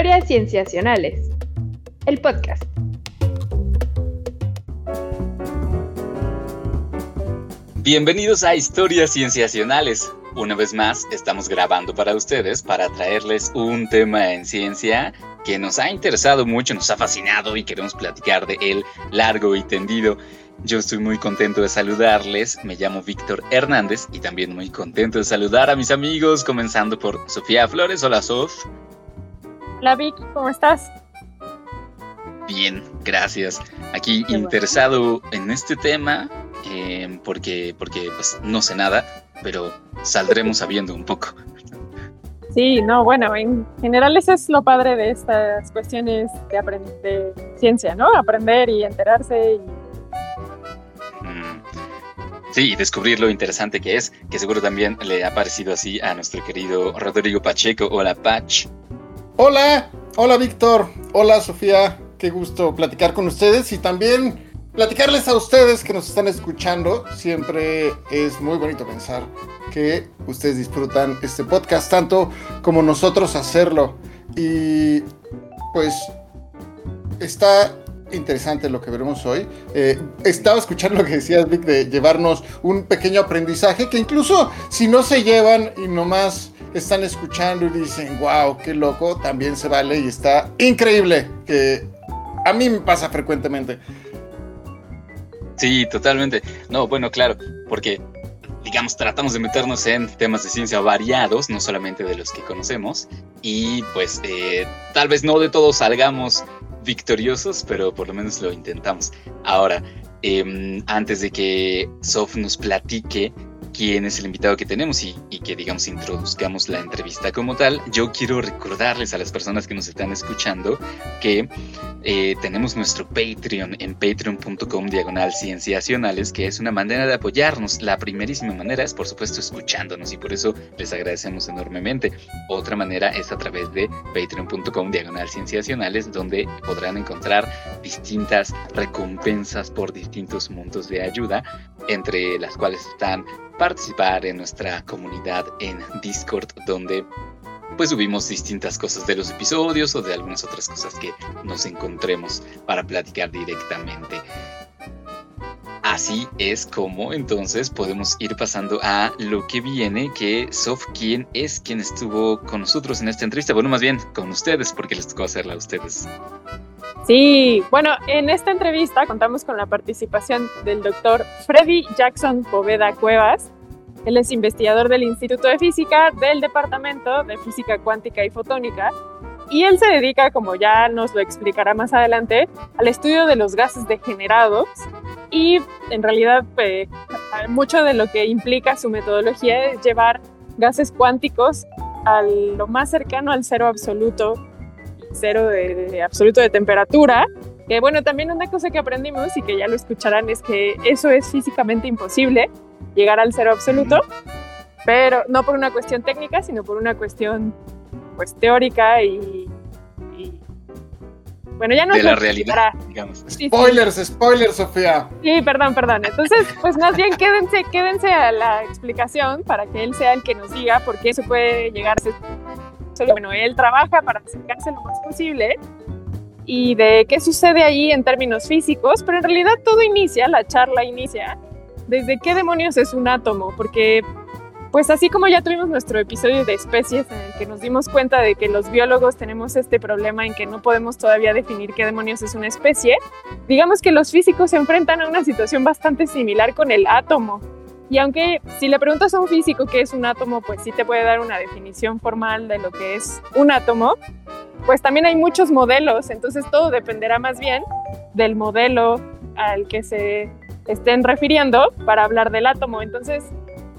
Historias Cienciacionales, el podcast. Bienvenidos a Historias Cienciacionales. Una vez más, estamos grabando para ustedes para traerles un tema en ciencia que nos ha interesado mucho, nos ha fascinado y queremos platicar de él largo y tendido. Yo estoy muy contento de saludarles, me llamo Víctor Hernández y también muy contento de saludar a mis amigos, comenzando por Sofía Flores. Hola Sof. Hola Vic, ¿cómo estás? Bien, gracias. Aquí interesado en este tema eh, porque, porque pues, no sé nada, pero saldremos sabiendo un poco. Sí, no, bueno, en general eso es lo padre de estas cuestiones de, de ciencia, ¿no? Aprender y enterarse y Sí, y descubrir lo interesante que es, que seguro también le ha parecido así a nuestro querido Rodrigo Pacheco. Hola, Pach. Hola, hola, Víctor. Hola, Sofía. Qué gusto platicar con ustedes y también platicarles a ustedes que nos están escuchando. Siempre es muy bonito pensar que ustedes disfrutan este podcast tanto como nosotros hacerlo. Y pues está interesante lo que veremos hoy. Eh, estaba escuchando lo que decías, Vic, de llevarnos un pequeño aprendizaje que incluso si no se llevan y nomás están escuchando y dicen, wow, qué loco, también se vale y está increíble, que a mí me pasa frecuentemente. Sí, totalmente. No, bueno, claro, porque digamos, tratamos de meternos en temas de ciencia variados, no solamente de los que conocemos, y pues eh, tal vez no de todos salgamos victoriosos, pero por lo menos lo intentamos. Ahora, em, antes de que Sof nos platique quién es el invitado que tenemos y, que, digamos, introduzcamos la entrevista como tal, yo quiero recordarles a las personas que nos están escuchando que eh, tenemos nuestro Patreon en patreon.com diagonal cienciacionales, que es una manera de apoyarnos. La primerísima manera es, por supuesto, escuchándonos y por eso les agradecemos enormemente. Otra manera es a través de patreon.com diagonal cienciacionales, donde podrán encontrar distintas recompensas por distintos montos de ayuda, entre las cuales están participar en nuestra comunidad en Discord donde pues subimos distintas cosas de los episodios o de algunas otras cosas que nos encontremos para platicar directamente. Así es como entonces podemos ir pasando a lo que viene, que Sof, ¿quién es quien estuvo con nosotros en esta entrevista? Bueno, más bien con ustedes, porque les tocó hacerla a ustedes. Sí, bueno, en esta entrevista contamos con la participación del doctor Freddy Jackson Poveda Cuevas. Él es investigador del Instituto de Física del Departamento de Física Cuántica y Fotónica y él se dedica, como ya nos lo explicará más adelante, al estudio de los gases degenerados y en realidad pues, mucho de lo que implica su metodología es llevar gases cuánticos a lo más cercano al cero absoluto cero de, absoluto de temperatura. Que bueno, también una cosa que aprendimos y que ya lo escucharán es que eso es físicamente imposible, llegar al cero absoluto, pero no por una cuestión técnica, sino por una cuestión pues teórica y, bueno, ya no de la realidad, digamos. spoilers, spoilers, Sofía. Sí, perdón, perdón. Entonces, pues más bien quédense, quédense a la explicación para que él sea el que nos diga por qué se puede llegar a bueno, él trabaja para acercarse lo más posible y de qué sucede allí en términos físicos, pero en realidad todo inicia, la charla inicia, desde qué demonios es un átomo, porque pues así como ya tuvimos nuestro episodio de especies en el que nos dimos cuenta de que los biólogos tenemos este problema en que no podemos todavía definir qué demonios es una especie, digamos que los físicos se enfrentan a una situación bastante similar con el átomo. Y aunque si le preguntas a un físico qué es un átomo, pues sí te puede dar una definición formal de lo que es un átomo, pues también hay muchos modelos, entonces todo dependerá más bien del modelo al que se estén refiriendo para hablar del átomo. Entonces,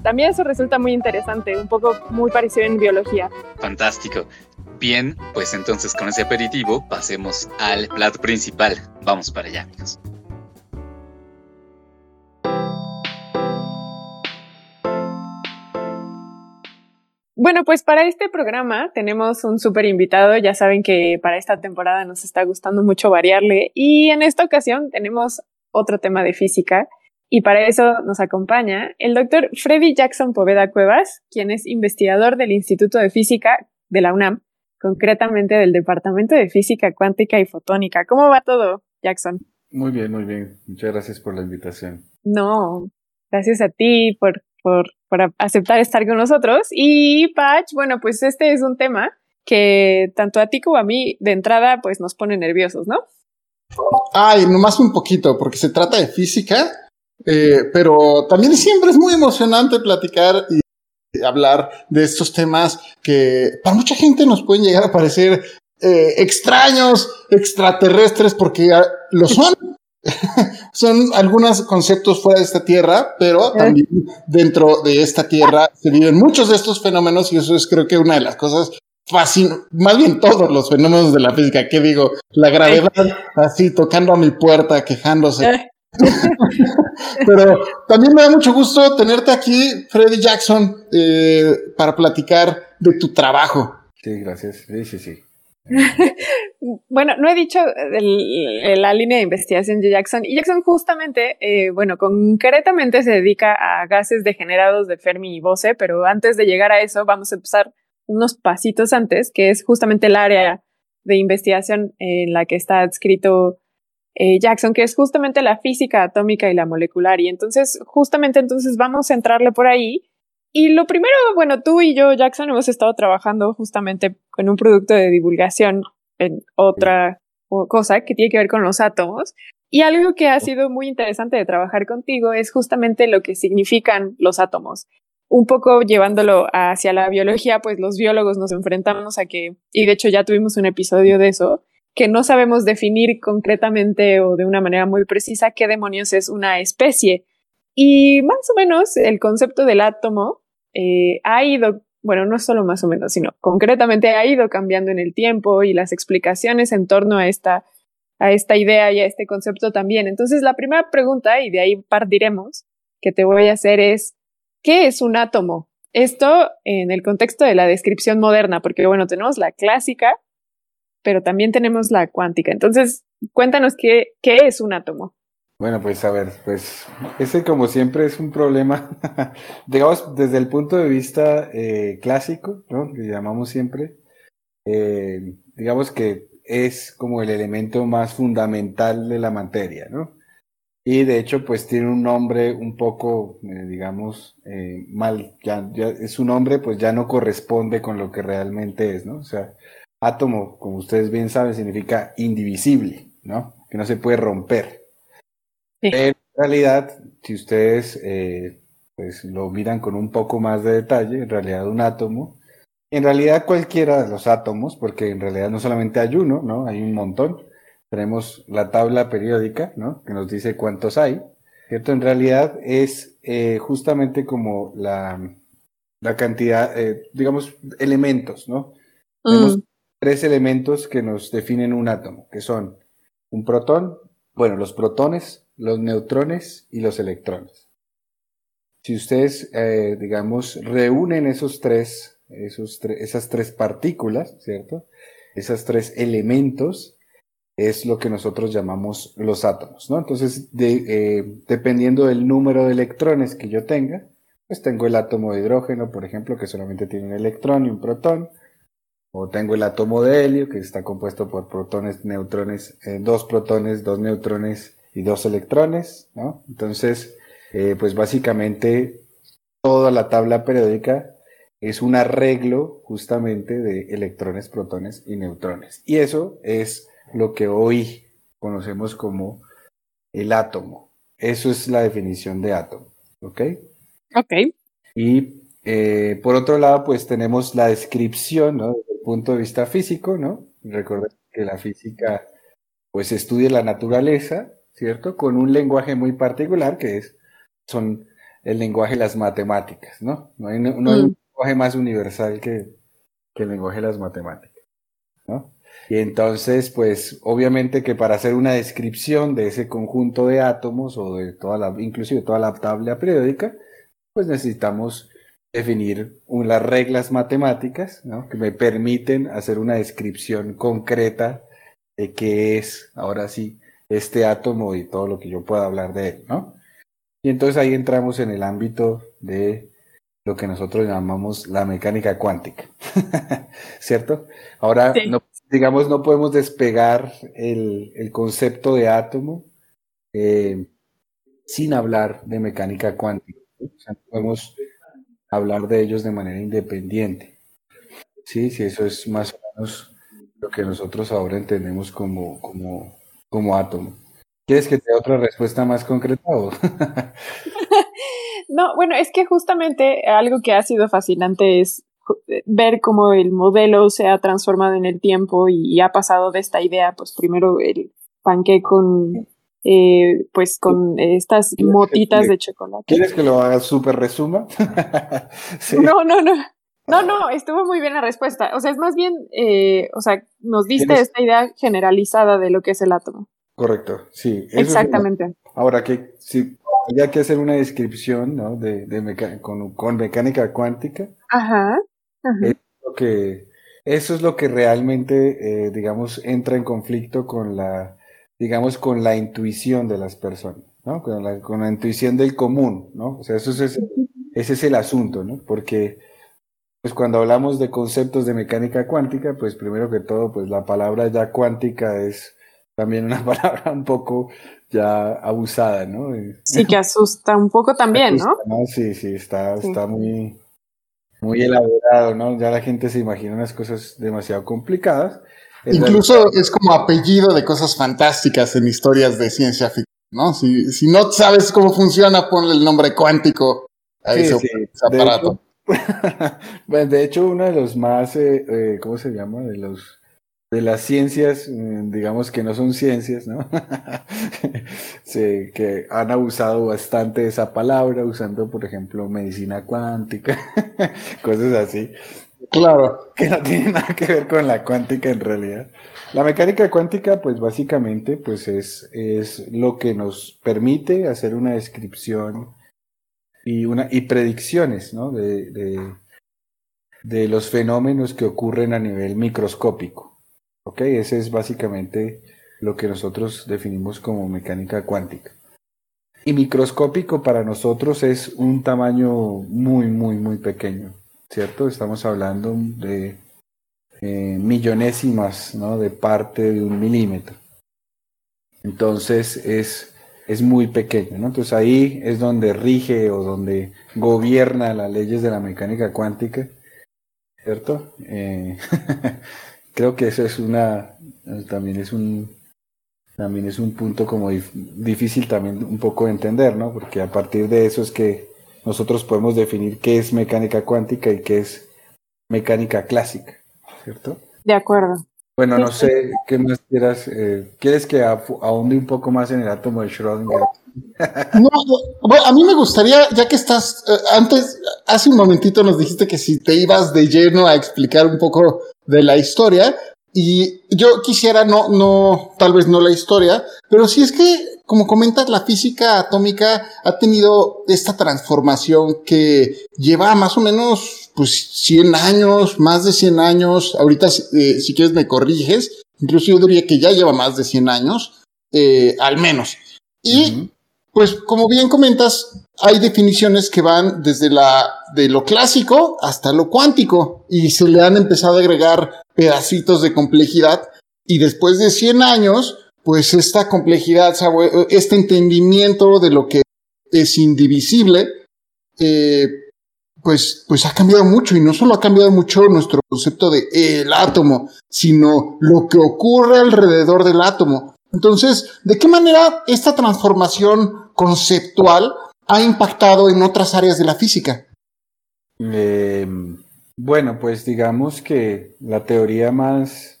también eso resulta muy interesante, un poco muy parecido en biología. Fantástico. Bien, pues entonces con ese aperitivo pasemos al plato principal. Vamos para allá, amigos. Bueno, pues para este programa tenemos un súper invitado. Ya saben que para esta temporada nos está gustando mucho variarle y en esta ocasión tenemos otro tema de física y para eso nos acompaña el doctor Freddy Jackson Poveda Cuevas, quien es investigador del Instituto de Física de la UNAM, concretamente del Departamento de Física Cuántica y Fotónica. ¿Cómo va todo, Jackson? Muy bien, muy bien. Muchas gracias por la invitación. No, gracias a ti por, por, por aceptar estar con nosotros. Y Patch, bueno, pues este es un tema que tanto a ti como a mí de entrada pues nos pone nerviosos, ¿no? Ay, nomás un poquito, porque se trata de física, eh, pero también siempre es muy emocionante platicar y hablar de estos temas que para mucha gente nos pueden llegar a parecer eh, extraños, extraterrestres, porque ah, lo son. son algunos conceptos fuera de esta tierra, pero también dentro de esta tierra se viven muchos de estos fenómenos y eso es creo que una de las cosas fascino, más bien todos los fenómenos de la física, ¿qué digo? La gravedad así tocando a mi puerta, quejándose. Pero también me da mucho gusto tenerte aquí, Freddy Jackson, eh, para platicar de tu trabajo. Sí, gracias. Sí, sí, sí. bueno, no he dicho la línea de investigación de Jackson. Y Jackson justamente, eh, bueno, concretamente se dedica a gases degenerados de Fermi y Bose, pero antes de llegar a eso vamos a empezar unos pasitos antes, que es justamente el área de investigación en la que está adscrito eh, Jackson, que es justamente la física atómica y la molecular. Y entonces, justamente entonces vamos a entrarle por ahí. Y lo primero, bueno, tú y yo, Jackson, hemos estado trabajando justamente con un producto de divulgación en otra cosa que tiene que ver con los átomos. Y algo que ha sido muy interesante de trabajar contigo es justamente lo que significan los átomos un poco llevándolo hacia la biología, pues los biólogos nos enfrentamos a que, y de hecho ya tuvimos un episodio de eso, que no sabemos definir concretamente o de una manera muy precisa qué demonios es una especie. Y más o menos el concepto del átomo eh, ha ido, bueno, no solo más o menos, sino concretamente ha ido cambiando en el tiempo y las explicaciones en torno a esta, a esta idea y a este concepto también. Entonces, la primera pregunta, y de ahí partiremos, que te voy a hacer es, ¿Qué es un átomo? Esto en el contexto de la descripción moderna, porque bueno, tenemos la clásica, pero también tenemos la cuántica. Entonces, cuéntanos qué, qué es un átomo. Bueno, pues a ver, pues ese como siempre es un problema, digamos, desde el punto de vista eh, clásico, ¿no? Que llamamos siempre, eh, digamos que es como el elemento más fundamental de la materia, ¿no? Y de hecho, pues tiene un nombre un poco, eh, digamos, eh, mal, ya, ya es un nombre, pues ya no corresponde con lo que realmente es, ¿no? O sea, átomo, como ustedes bien saben, significa indivisible, ¿no? Que no se puede romper. Pero en realidad, si ustedes eh, pues lo miran con un poco más de detalle, en realidad un átomo, en realidad cualquiera de los átomos, porque en realidad no solamente hay uno, ¿no? Hay un montón tenemos la tabla periódica, ¿no? Que nos dice cuántos hay, ¿cierto? En realidad es eh, justamente como la, la cantidad, eh, digamos, elementos, ¿no? Tenemos mm. Tres elementos que nos definen un átomo, que son un protón, bueno, los protones, los neutrones y los electrones. Si ustedes, eh, digamos, reúnen esos tres, esos esas tres partículas, ¿cierto? Esos tres elementos, es lo que nosotros llamamos los átomos, ¿no? Entonces, eh, dependiendo del número de electrones que yo tenga, pues tengo el átomo de hidrógeno, por ejemplo, que solamente tiene un electrón y un protón, o tengo el átomo de helio, que está compuesto por protones, neutrones, eh, dos protones, dos neutrones y dos electrones, ¿no? Entonces, eh, pues básicamente toda la tabla periódica es un arreglo justamente de electrones, protones y neutrones. Y eso es lo que hoy conocemos como el átomo. Eso es la definición de átomo. ¿Ok? Ok. Y eh, por otro lado, pues tenemos la descripción, ¿no? Punto de vista físico, ¿no? Recordemos que la física, pues estudia la naturaleza, ¿cierto? Con un lenguaje muy particular que es, son el lenguaje de las matemáticas, ¿no? No hay, no hay un mm. lenguaje más universal que, que el lenguaje de las matemáticas, ¿no? Y entonces, pues obviamente que para hacer una descripción de ese conjunto de átomos o de toda la, inclusive toda la tabla periódica, pues necesitamos definir las reglas matemáticas ¿no? que me permiten hacer una descripción concreta de qué es, ahora sí, este átomo y todo lo que yo pueda hablar de él, ¿no? Y entonces ahí entramos en el ámbito de lo que nosotros llamamos la mecánica cuántica, ¿cierto? Ahora, no, digamos, no podemos despegar el, el concepto de átomo eh, sin hablar de mecánica cuántica. O sea, no podemos hablar de ellos de manera independiente. Sí, sí, eso es más o menos lo que nosotros ahora entendemos como, como, como átomo. ¿Quieres que te dé otra respuesta más concreta? no, bueno, es que justamente algo que ha sido fascinante es ver cómo el modelo se ha transformado en el tiempo y, ha pasado de esta idea, pues primero el panque con, eh, pues con estas motitas de chocolate. ¿Quieres que lo haga súper resuma? No, no, no. No, no, estuvo muy bien la respuesta. O sea, es más bien, eh, o sea, nos diste esta idea generalizada de lo que es el átomo. Correcto, sí. Exactamente. Ahora que si había que hacer una descripción, ¿no? De, de con, mecánica cuántica. Ajá. Es lo que, eso es lo que realmente, eh, digamos, entra en conflicto con la, digamos, con la intuición de las personas, ¿no? Con la, con la intuición del común, ¿no? O sea, eso es, ese es el asunto, ¿no? Porque, pues cuando hablamos de conceptos de mecánica cuántica, pues primero que todo, pues la palabra ya cuántica es también una palabra un poco ya abusada, ¿no? Sí, que asusta un poco también, ¿no? Sí, sí, está, está muy, muy elaborado, ¿no? Ya la gente se imagina unas cosas demasiado complicadas. Incluso es como apellido de cosas fantásticas en historias de ciencia ficción, ¿no? Si, si no sabes cómo funciona, ponle el nombre cuántico a ese, aparato. De hecho, bueno, de hecho, uno de los más, eh, eh, ¿cómo se llama? De los de las ciencias, mm, digamos que no son ciencias, ¿no? sí, que han abusado bastante de esa palabra, usando, por ejemplo, medicina cuántica, cosas así. Claro. Que no tienen nada que ver con la cuántica en realidad. La mecánica cuántica, pues básicamente, pues es, es lo que nos permite hacer una descripción y, una, y predicciones, ¿no? De, de, de los fenómenos que ocurren a nivel microscópico. ¿Ok? Ese es básicamente lo que nosotros definimos como mecánica cuántica. Y microscópico para nosotros es un tamaño muy, muy, muy pequeño, ¿cierto? Estamos hablando de eh, millonésimas, ¿no? De parte de un milímetro. Entonces es, es muy pequeño, ¿no? Entonces ahí es donde rige o donde gobierna las leyes de la mecánica cuántica, ¿cierto? Eh, creo que eso es una, también es un, también es un punto como difícil también un poco de entender, ¿no? Porque a partir de eso es que nosotros podemos definir qué es mecánica cuántica y qué es mecánica clásica, ¿cierto? De acuerdo. Bueno, no sé qué más quieras. Eh, ¿Quieres que ahonde un poco más en el átomo de Schrödinger? No, bueno, a mí me gustaría, ya que estás, eh, antes, hace un momentito nos dijiste que si te ibas de lleno a explicar un poco de la historia, y yo quisiera, no, no, tal vez no la historia, pero si es que, como comentas, la física atómica ha tenido esta transformación que lleva más o menos, pues, 100 años, más de 100 años. Ahorita, eh, si quieres, me corriges. Incluso yo diría que ya lleva más de 100 años, eh, al menos. Y pues como bien comentas, hay definiciones que van desde la de lo clásico hasta lo cuántico y se le han empezado a agregar pedacitos de complejidad y después de 100 años, pues esta complejidad, este entendimiento de lo que es indivisible, eh, pues, pues ha cambiado mucho y no solo ha cambiado mucho nuestro concepto de el átomo, sino lo que ocurre alrededor del átomo. Entonces, ¿de qué manera esta transformación conceptual ha impactado en otras áreas de la física? Eh, bueno, pues digamos que la teoría más...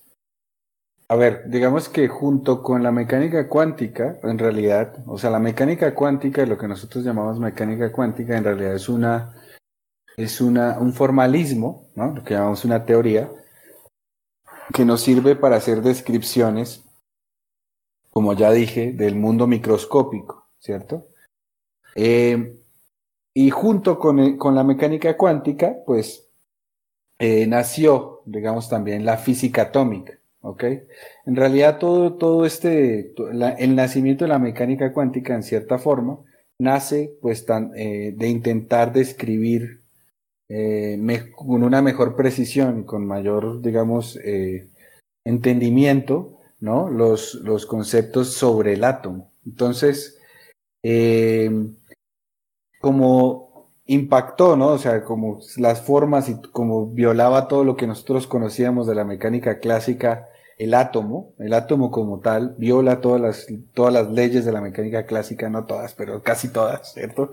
A ver, digamos que junto con la mecánica cuántica, en realidad, o sea, la mecánica cuántica, lo que nosotros llamamos mecánica cuántica, en realidad es una, es una, un formalismo, ¿no? Lo que llamamos una teoría, que nos sirve para hacer descripciones como ya dije, del mundo microscópico, ¿cierto? Eh, y junto con, con, la mecánica cuántica, pues eh, nació, digamos, también la física atómica, ¿ok? En realidad todo, todo este, el nacimiento de la mecánica cuántica, en cierta forma, nace pues eh, de intentar describir con una mejor precisión con mayor, digamos, entendimiento, ¿no? Los, los conceptos sobre el átomo. Entonces, eh, como impactó, ¿no? O sea, como las formas y como violaba todo lo que nosotros conocíamos de la mecánica clásica, el átomo, el átomo como tal, viola todas las, todas las leyes de la mecánica clásica, no todas, pero casi todas, ¿cierto?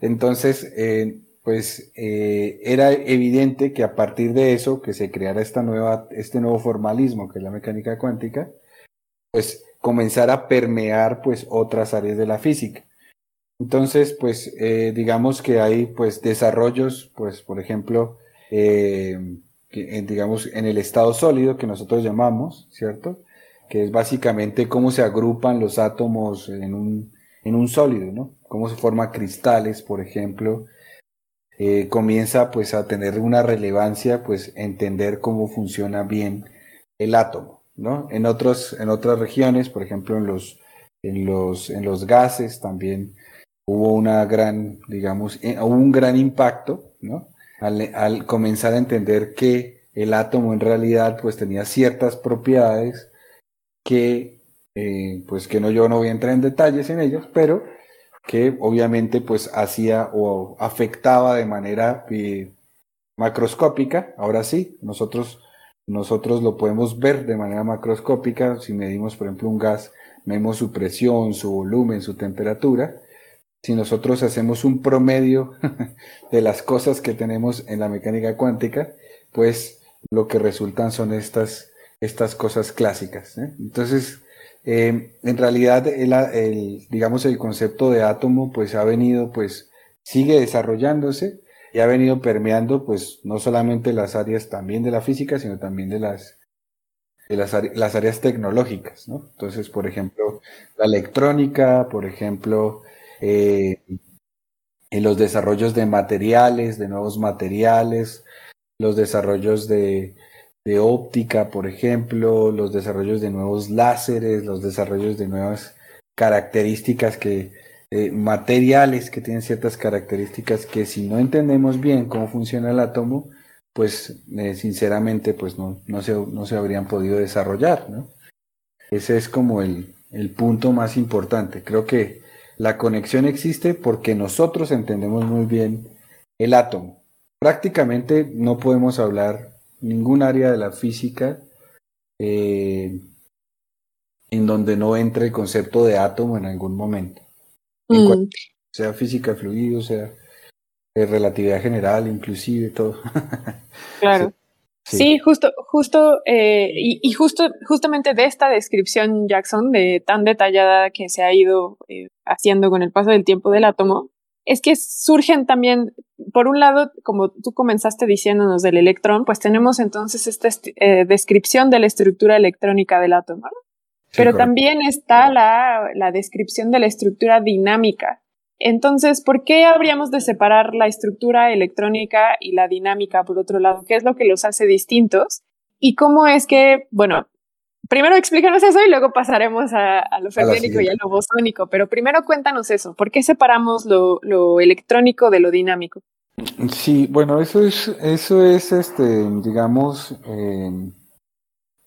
Entonces, eh, pues eh, era evidente que a partir de eso, que se creara esta nueva, este nuevo formalismo que es la mecánica cuántica, pues comenzara a permear pues otras áreas de la física. Entonces, pues eh, digamos que hay pues desarrollos, pues por ejemplo, eh, digamos en el estado sólido que nosotros llamamos, ¿cierto? Que es básicamente cómo se agrupan los átomos en un, en un sólido, ¿no? Cómo se forman cristales, por ejemplo. Eh, comienza pues a tener una relevancia, pues entender cómo funciona bien el átomo, ¿no? En otros, en otras regiones, por ejemplo en los, en los, en los gases también hubo una gran, digamos, eh, un gran impacto, ¿no? Al, comenzar a entender que el átomo en realidad pues tenía ciertas propiedades que, eh, pues que no, yo no voy a entrar en detalles en ellas, pero que obviamente pues hacía o afectaba de manera eh, macroscópica, ahora sí, nosotros, nosotros lo podemos ver de manera macroscópica, si medimos por ejemplo un gas, vemos su presión, su volumen, su temperatura, si nosotros hacemos un promedio de las cosas que tenemos en la mecánica cuántica, pues lo que resultan son estas, estas cosas clásicas. ¿eh? Entonces, eh, en realidad, el, digamos, el concepto de átomo, pues ha venido, pues sigue desarrollándose y ha venido permeando, pues no solamente las áreas también de la física, sino también de las, de las, áreas tecnológicas, ¿no? Entonces, por ejemplo, la electrónica, por ejemplo, eh, en los desarrollos de materiales, de nuevos materiales, los desarrollos de, óptica, por ejemplo, los desarrollos de nuevos láseres, los desarrollos de nuevas características que, eh, materiales que tienen ciertas características que si no entendemos bien cómo funciona el átomo, pues eh, sinceramente pues no, no, se, no se habrían podido desarrollar. Ese es como el, el punto más importante. Creo que la conexión existe porque nosotros entendemos muy bien el átomo. Prácticamente no podemos hablar ningún área de la física eh, en donde no entre el concepto de átomo en algún momento. Mm. sea física de fluidos, sea de relatividad general, inclusive todo. Claro. Sí. justo, justo, eh, y, justo, justamente de esta descripción, Jackson, de tan detallada que se ha ido eh, haciendo con el paso del tiempo del átomo, es que surgen también, por un lado, como tú comenzaste diciéndonos del electrón, pues tenemos entonces esta eh, descripción de la estructura electrónica del átomo. Pero también está la, la descripción de la estructura dinámica entonces, ¿por qué habríamos de separar la estructura electrónica y la dinámica por otro lado? ¿Qué es lo que los hace distintos? ¿Y cómo es que, bueno, primero explícanos eso y luego pasaremos a, lo ferménico y a lo bosónico, pero primero cuéntanos eso, ¿por qué separamos lo, electrónico de lo dinámico? Sí, bueno, eso es, eso es, este, digamos, eh,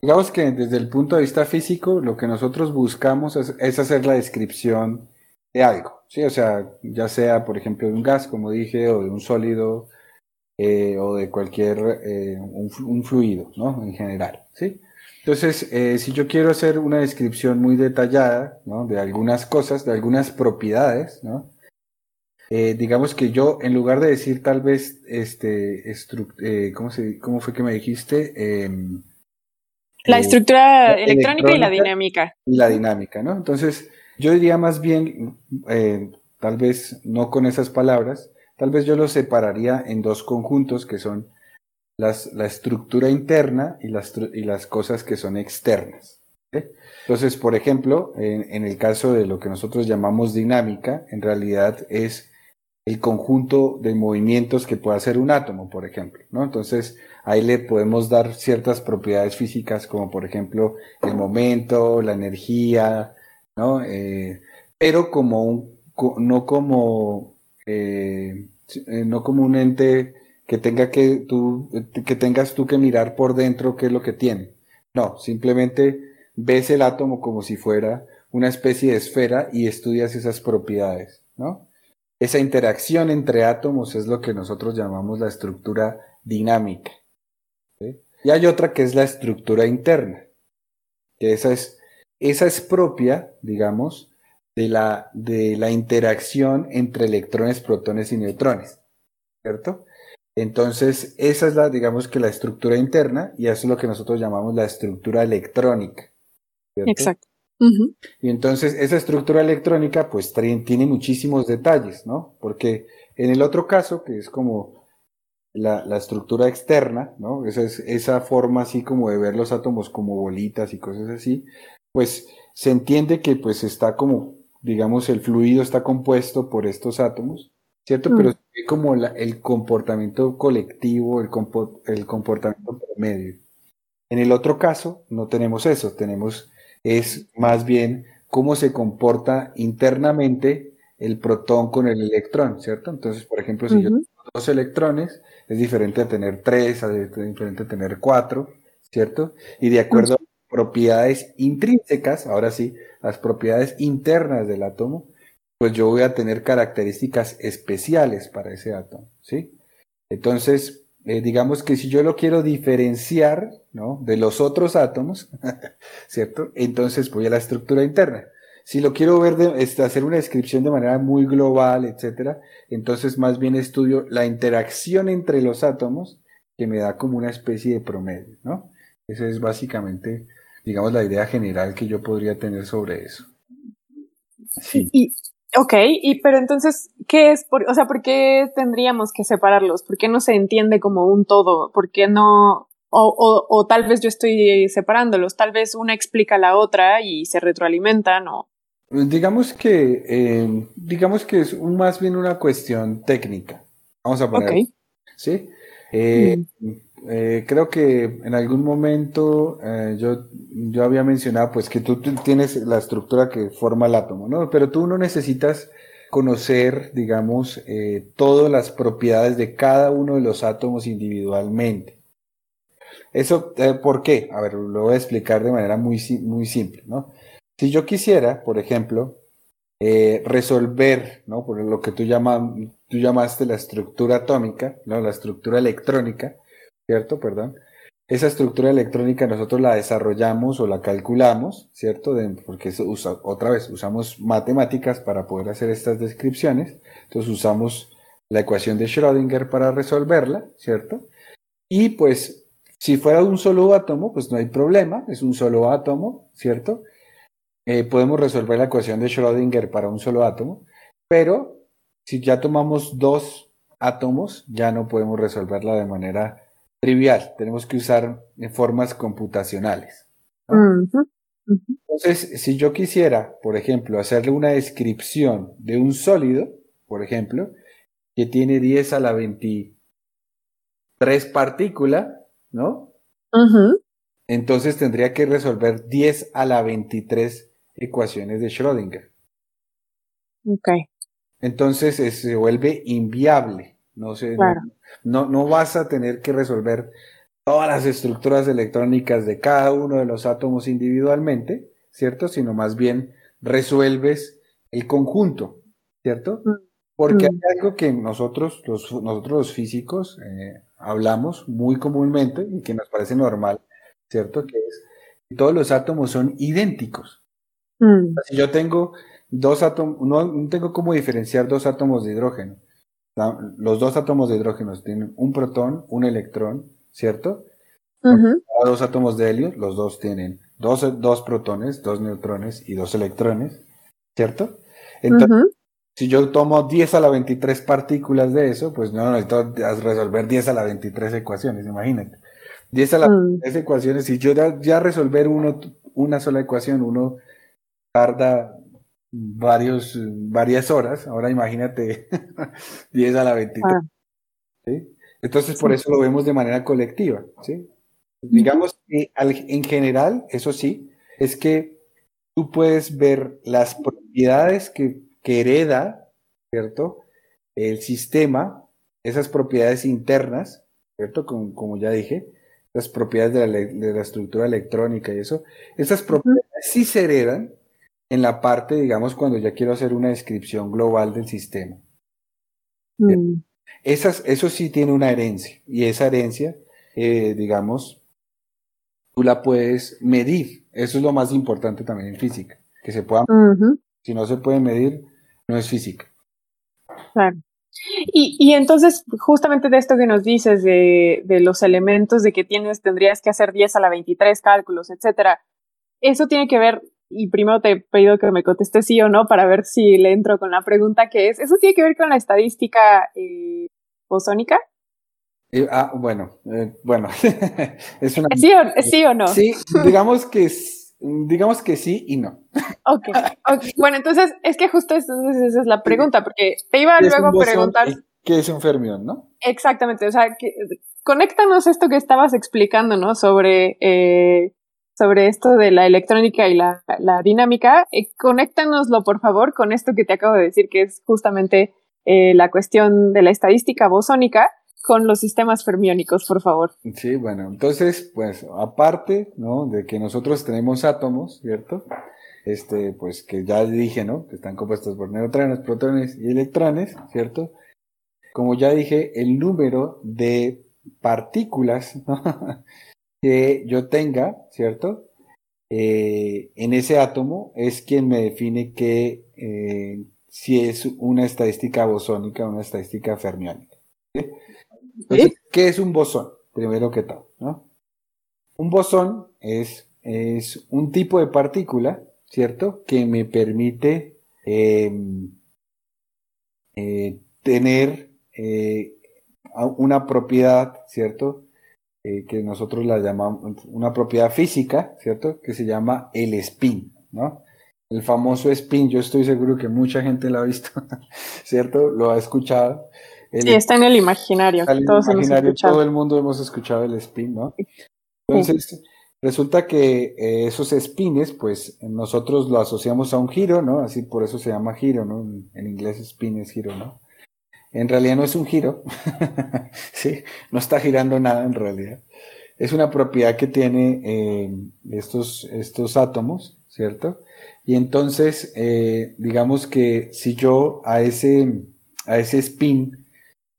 digamos que desde el punto de vista físico, lo que nosotros buscamos es hacer la descripción de algo, ¿sí? O sea, ya sea, por ejemplo, de un gas, como dije, o de un sólido, eh, o de cualquier, eh, un, fluido, ¿no? En general, ¿sí? Entonces, eh, si yo quiero hacer una descripción muy detallada, ¿no? De algunas cosas, de algunas propiedades, ¿no? digamos que yo, en lugar de decir tal vez, este, ¿cómo, se, ¿cómo fue que me dijiste? La estructura electrónica y la dinámica. Y la dinámica, ¿no? Entonces, yo diría más bien, eh, tal vez no con esas palabras, tal vez yo lo separaría en dos conjuntos que son las, la estructura interna y las, y las cosas que son externas. Entonces, por ejemplo, en, el caso de lo que nosotros llamamos dinámica, en realidad es el conjunto de movimientos que puede hacer un átomo, por ejemplo, ¿no? Entonces, ahí le podemos dar ciertas propiedades físicas como, por ejemplo, el momento, la energía, ¿no? Eh, pero como un, no como, eh, eh, no como un ente que, tenga que, tú, que tengas tú que mirar por dentro qué es lo que tiene. No, simplemente ves el átomo como si fuera una especie de esfera y estudias esas propiedades, ¿no? Esa interacción entre átomos es lo que nosotros llamamos la estructura dinámica. Y hay otra que es la estructura interna, que esa es, esa es propia, digamos, de la, de la interacción entre electrones, protones y neutrones, ¿cierto? Entonces, esa es la, digamos que la estructura interna y eso es lo que nosotros llamamos la estructura electrónica. Exacto. Y entonces esa estructura electrónica pues tiene muchísimos detalles, ¿no? Porque en el otro caso, que es como la, estructura externa, ¿no? Esa, es, esa forma así como de ver los átomos como bolitas y cosas así, pues se entiende que pues está como, digamos, el fluido está compuesto por estos átomos, ¿cierto? Mm. Pero se como el comportamiento colectivo, el, el comportamiento promedio. En el otro caso no tenemos eso, tenemos es más bien cómo se comporta internamente el protón con el electrón, ¿cierto? Entonces, por ejemplo, si yo tengo dos electrones, es diferente a tener tres, es diferente a tener cuatro, ¿cierto? Y de acuerdo a propiedades intrínsecas, ahora sí, las propiedades internas del átomo, pues yo voy a tener características especiales para ese átomo, ¿sí? Entonces, eh, digamos que si yo lo quiero diferenciar ¿no? de los otros átomos, ¿cierto? Entonces voy a la estructura interna. Si lo quiero ver, de, este, hacer una descripción de manera muy global, etcétera, entonces más bien estudio la interacción entre los átomos que me da como una especie de promedio, ¿no? Esa es básicamente, digamos, la idea general que yo podría tener sobre eso. Sí. Y, Ok, y pero entonces, ¿qué es? Por, o sea, ¿por qué tendríamos que separarlos? ¿Por qué no se entiende como un todo? ¿Por qué no? O, o, o tal vez yo estoy separándolos, tal vez una explica la otra y se retroalimentan o... Digamos que, eh, digamos que es más bien una cuestión técnica. Vamos a poner. Okay. ¿Sí? Eh, mm. Eh, creo que en algún momento yo, yo había mencionado pues que tú, tienes la estructura que forma el átomo, ¿no? Pero tú no necesitas conocer, digamos, eh, todas las propiedades de cada uno de los átomos individualmente. Eso, ¿por qué? A ver, lo voy a explicar de manera muy, muy simple, ¿no? Si yo quisiera, por ejemplo, resolver, ¿no? Por lo que tú, tú llamaste la estructura atómica, ¿no? La estructura electrónica, ¿cierto? Perdón. Esa estructura electrónica nosotros la desarrollamos o la calculamos, ¿cierto? porque usa, otra vez usamos matemáticas para poder hacer estas descripciones. Entonces usamos la ecuación de Schrödinger para resolverla, ¿cierto? Y pues si fuera un solo átomo, pues no hay problema, es un solo átomo, ¿cierto? Eh, podemos resolver la ecuación de Schrödinger para un solo átomo, pero si ya tomamos dos átomos, ya no podemos resolverla de manera trivial, tenemos que usar formas computacionales. Entonces, si yo quisiera, por ejemplo, hacerle una descripción de un sólido, por ejemplo, que tiene 10 a la 23 partículas, ¿no? Entonces tendría que resolver 10 a la 23 ecuaciones de Schrödinger. Ok. Entonces se vuelve inviable. No, sé, no, no, vas a tener que resolver todas las estructuras electrónicas de cada uno de los átomos individualmente, ¿cierto? Sino más bien resuelves el conjunto, ¿cierto? Mm. Porque hay mm. algo que nosotros, los, nosotros los físicos, eh, hablamos muy comúnmente y que nos parece normal, ¿cierto? Que es que todos los átomos son idénticos. Mm. Si yo tengo dos átomos, no tengo cómo diferenciar dos átomos de hidrógeno los dos átomos de hidrógeno tienen un protón, un electrón, ¿cierto? dos átomos de helio, los dos tienen dos, dos, protones, dos neutrones y dos electrones, ¿cierto? Entonces, si yo tomo 10 a la 23 partículas de eso, pues no necesito resolver 10 a la 23 ecuaciones, imagínate. 10 a la 23 mm. ecuaciones, si yo ya, ya resolver uno, una sola ecuación, uno tarda varios, varias horas. Ahora imagínate 10 a la 23. Ah. Entonces, por eso lo vemos de manera colectiva. ¿sí? Digamos que en general, eso sí, es que tú puedes ver las propiedades que, que hereda, ¿cierto? El sistema esas propiedades internas, ¿cierto? Como, como ya dije, las propiedades de la, de la estructura electrónica y eso, esas propiedades sí se heredan en la parte, digamos, cuando ya quiero hacer una descripción global del sistema. Mm, Esas, eso sí tiene una herencia y esa herencia, eh, digamos, tú la puedes medir. Eso es lo más importante también en física, que se pueda, ujú, si no se puede medir, no es física. claro. Y, y entonces, justamente de esto que nos dices, de, de los elementos, de que tienes, tendrías que hacer 10 a la 23 cálculos, etcétera, eso tiene que ver, y primero te he pedido que me contestes sí o no para ver si le entro con la pregunta que es, ¿eso tiene que ver con la estadística eh, bosónica? Eh, ah, bueno, eh, bueno, es una... ¿Sí o, ¿Sí o no? Sí, digamos que, s- digamos que sí y no. Ok, ok. Bueno, entonces es que justo esa, esa es la pregunta, porque te iba ¿Qué es luego a preguntar ¿Qué es un fermión, no? exactamente, o sea, que, conéctanos esto que estabas explicando, ¿no? Sobre, eh, sobre esto de la electrónica y la, la dinámica. Eh, conéctanoslo, por favor, con esto que te acabo de decir, que es justamente eh, la cuestión de la estadística bosónica con los sistemas fermiónicos, por favor. Sí, bueno, entonces, pues, aparte, ¿no? De que nosotros tenemos átomos, ¿cierto? Este, pues, que ya dije, ¿no? Que están compuestos por neutrones, protones y electrones, ¿cierto? Como ya dije, el número de partículas ¿no? Que yo tenga, ¿cierto? Eh, en ese átomo es quien me define que eh, si es una estadística bosónica o una estadística fermiónica. ¿sí? Entonces, ¿qué es un bosón? Primero que todo, ¿no? Un bosón es, es un tipo de partícula, ¿cierto? Que me permite eh, eh, tener una propiedad, ¿cierto? Eh, que nosotros la llamamos una propiedad física, ¿cierto? Que se llama el spin, ¿no? El famoso spin, yo estoy seguro que mucha gente lo ha visto, ¿cierto? Lo ha escuchado. El Sí, está en el imaginario. Todos hemos imaginario, todo el mundo hemos escuchado el spin, ¿no? Entonces, resulta que eh, esos spines, pues nosotros lo asociamos a un giro, ¿no? Así por eso se llama giro, ¿no? En, en inglés spin es giro, ¿no? En realidad no es un giro, sí, no está girando nada en realidad. Es una propiedad que tiene eh, estos, estos átomos, ¿cierto? Y entonces, eh, digamos que si yo a ese, a ese spin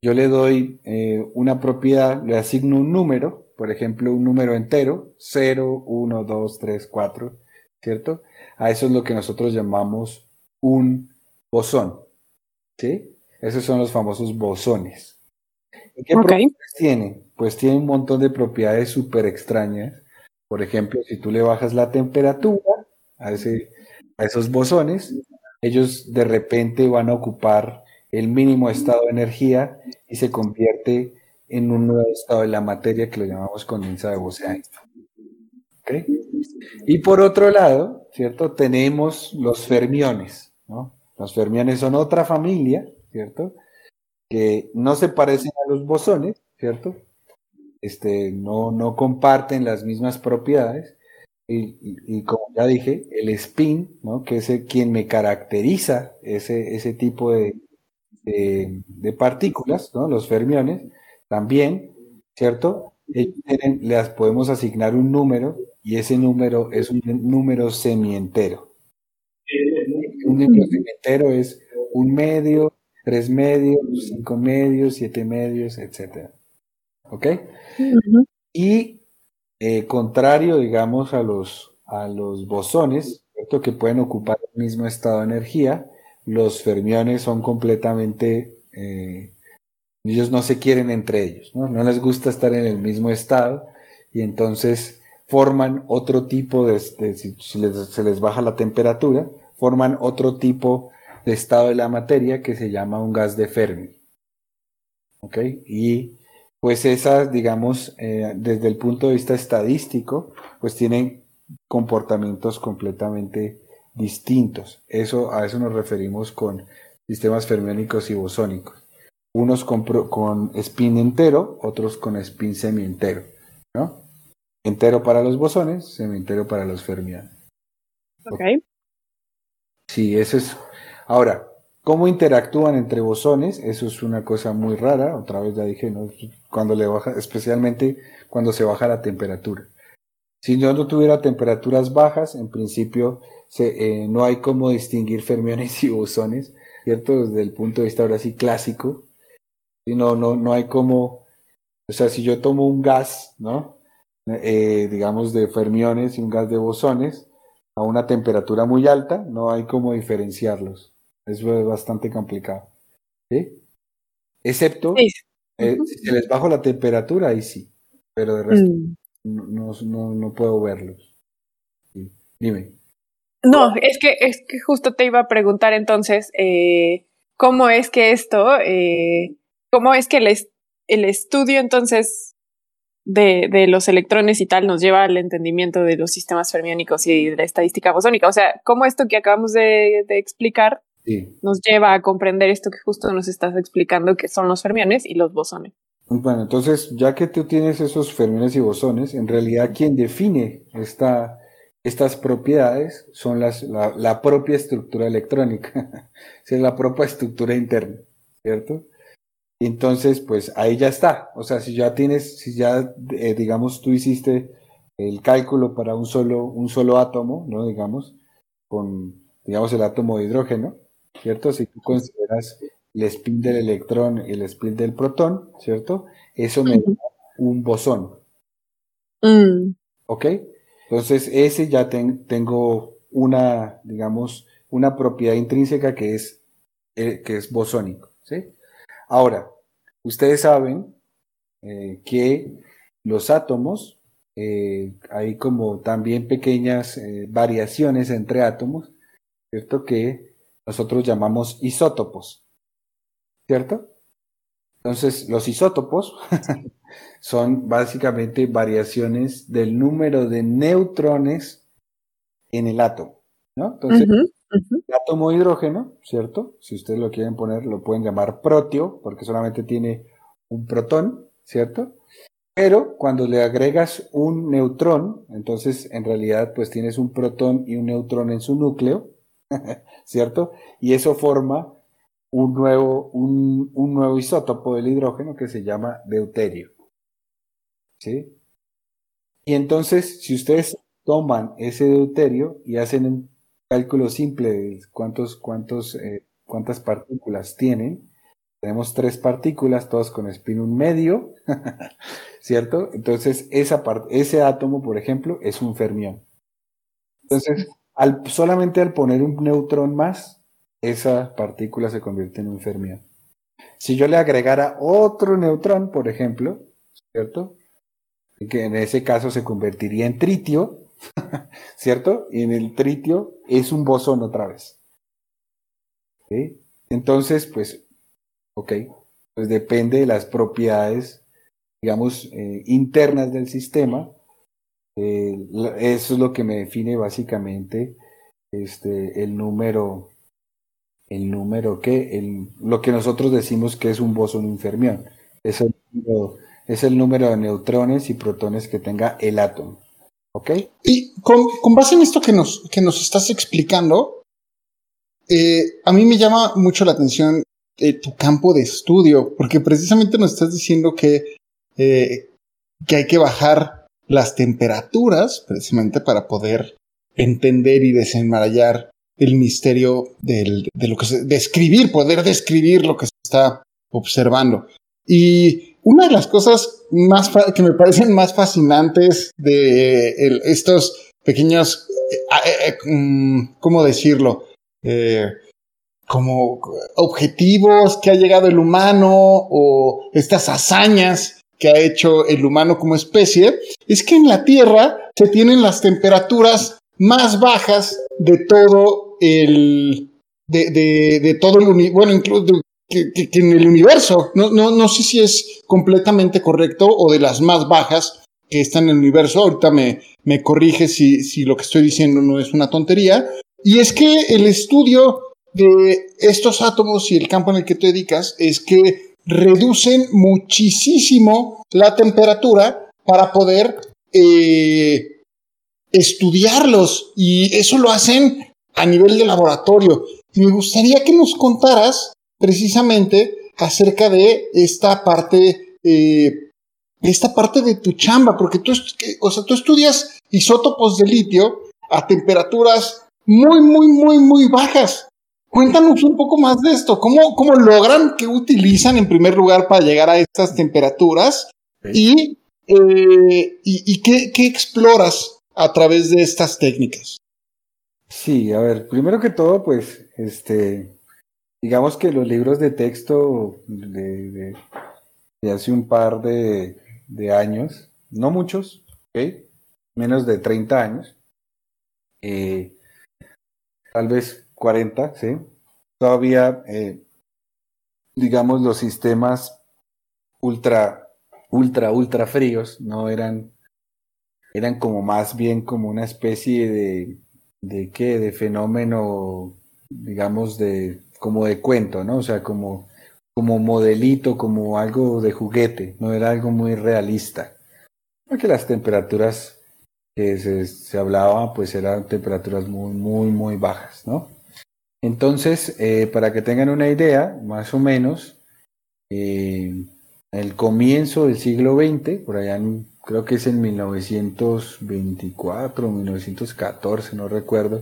yo le doy eh, una propiedad, le asigno un número, por ejemplo, un número entero, 0, 1, 2, 3, 4, ¿cierto? A eso es lo que nosotros llamamos un bosón, ¿sí? Esos son los famosos bosones. ¿Y ¿Qué propiedades tienen? Pues tienen un montón de propiedades súper extrañas. Por ejemplo, si tú le bajas la temperatura a, ese, a esos bosones, ellos de repente van a ocupar el mínimo estado de energía y se convierte en un nuevo estado de la materia que lo llamamos condensa de Bose-Einstein. ¿Ok? Y por otro lado, ¿cierto? Tenemos los fermiones, ¿no? Los fermiones son otra familia, ¿cierto? Que no se parecen a los bosones, ¿cierto? Este, no, no comparten las mismas propiedades. Y, y- y como ya dije, el spin, ¿no? Que es el, quien me caracteriza ese, ese tipo de, de, de partículas, ¿no? Los fermiones, también, ¿cierto? Ellos tienen- les podemos asignar un número y ese número es un número semientero. Un número semientero es un medio, tres medios, cinco medios, siete medios, etcétera. ¿Ok? Y eh, contrario, digamos, a los, a los bosones, ¿cierto? que pueden ocupar el mismo estado de energía, los fermiones son completamente, eh, ellos no se quieren entre ellos, ¿no? No les gusta estar en el mismo estado y entonces forman otro tipo de, de- si, si les- se les baja la temperatura, forman otro tipo de estado de la materia que se llama un gas de Fermi. ¿Ok? Y pues esas, digamos, eh, desde el punto de vista estadístico, pues tienen comportamientos completamente distintos. Eso, a eso nos referimos con sistemas fermiónicos y bosónicos. Unos con, con spin entero, otros con spin semientero, ¿no? Entero para los bosones, semientero para los fermiones. Ok. Sí, eso es. Ahora, ¿Cómo interactúan entre bosones? Eso es una cosa muy rara, otra vez ya dije, ¿no? cuando le baja, especialmente cuando se baja la temperatura. Si yo no tuviera temperaturas bajas, en principio se, eh, no hay cómo distinguir fermiones y bosones, ¿cierto? Desde el punto de vista ahora sí clásico. Y no, no, no hay como, o sea, si yo tomo un gas, ¿no? Eh, digamos de fermiones y un gas de bosones a una temperatura muy alta, no hay cómo diferenciarlos. Eso es bastante complicado. ¿sí? Excepto eh, si se les bajo la temperatura, ahí sí. Pero de resto mm. no, no, no, puedo verlos. Dime. No, es que, es que justo te iba a preguntar entonces, eh, ¿cómo es que esto, eh, cómo es que el, el estudio entonces de, de, los electrones y tal nos lleva al entendimiento de los sistemas fermiónicos y de la estadística bosónica? O sea, ¿cómo esto que acabamos de, de explicar nos lleva a comprender esto que justo nos estás explicando, que son los fermiones y los bosones. Bueno, entonces, ya que tú tienes esos fermiones y bosones, en realidad quien define esta, estas propiedades son las, la, propia estructura electrónica, es la propia estructura interna, ¿cierto? Entonces, pues ahí ya está. O sea, si ya tienes, si ya, eh, digamos, tú hiciste el cálculo para un solo, un solo átomo, ¿no? Digamos, con, digamos, el átomo de hidrógeno, ¿cierto? Si tú consideras el spin del electrón y el spin del protón, ¿cierto? Eso me da un bosón. Mm. ¿Ok? Entonces, ese ya tengo una, digamos, una propiedad intrínseca que es, eh, que es bosónico, ¿sí? Ahora, ustedes saben eh, que los átomos, eh, hay como también pequeñas variaciones entre átomos, ¿cierto? Que nosotros llamamos isótopos, ¿cierto? Entonces, los isótopos son básicamente variaciones del número de neutrones en el átomo, ¿no? Entonces, el átomo de hidrógeno, ¿cierto? Si ustedes lo quieren poner, lo pueden llamar protio, porque solamente tiene un protón, ¿cierto? Pero cuando le agregas un neutrón, entonces en realidad pues tienes un protón y un neutrón en su núcleo, ¿cierto? Y eso forma un nuevo, un, nuevo isótopo del hidrógeno que se llama deuterio. ¿Sí? Y entonces, si ustedes toman ese deuterio y hacen un cálculo simple de cuántos, cuántos, eh, cuántas partículas tienen, tenemos tres partículas, todas con spin un medio, ¿cierto? Entonces, esa ese átomo, por ejemplo, es un fermión. Entonces, solamente al poner un neutrón más, esa partícula se convierte en un fermión. Si yo le agregara otro neutrón, por ejemplo, ¿cierto? Que en ese caso se convertiría en tritio, ¿cierto? Y en el tritio es un bosón otra vez. ¿Sí? Entonces, pues, ok, pues depende de las propiedades, digamos, eh, internas del sistema eh, eso es lo que me define básicamente este, el número, el número que, el, lo que nosotros decimos que es un bosón un fermión. Es el, número, es el número de neutrones y protones que tenga el átomo. ¿Ok? Y con, base en esto que nos, que nos estás explicando, eh, a mí me llama mucho la atención eh, tu campo de estudio, porque precisamente nos estás diciendo que, que hay que bajar las temperaturas, precisamente para poder entender y desenmarañar el misterio de lo que se, describir, poder describir lo que se está observando. Y una de las cosas más que me parecen más fascinantes de estos pequeños, eh, eh, eh, mm, ¿cómo decirlo? como objetivos que ha llegado el humano o estas hazañas que ha hecho el humano como especie, es que en la Tierra se tienen las temperaturas más bajas de todo el, de, todo el universo, bueno, incluso que, en el universo. No, no, no sé si es completamente correcto o de las más bajas que están en el universo. Ahorita me, me corrige si, si lo que estoy diciendo no es una tontería. Y es que el estudio de estos átomos y el campo en el que te dedicas es que reducen muchísimo la temperatura para poder eh, estudiarlos y eso lo hacen a nivel de laboratorio. Me gustaría que nos contaras precisamente acerca de esta parte, eh, esta parte de tu chamba, porque tú, o sea, tú estudias isótopos de litio a temperaturas muy, muy, muy, muy bajas. Cuéntanos un poco más de esto. ¿Cómo, cómo logran, qué utilizan en primer lugar para llegar a estas temperaturas? Y, eh, y, qué, qué exploras a través de estas técnicas. Sí, a ver, primero que todo, pues, este, digamos que los libros de texto de, hace un par de, años, no muchos, menos de 30 años, eh, tal vez 40, ¿sí? Todavía, eh, digamos, los sistemas ultra, ultra, ultra fríos no eran, eran como más bien como una especie de, de qué, de fenómeno, digamos, de, como de cuento, ¿no? O sea, como, como modelito, como algo de juguete, no era algo muy realista. Porque las temperaturas que se, se hablaba, pues eran temperaturas muy, muy, muy bajas, ¿no? Entonces, eh, para que tengan una idea, más o menos, eh, el comienzo del siglo XX, por allá creo que es en 1924 o 1914, no recuerdo,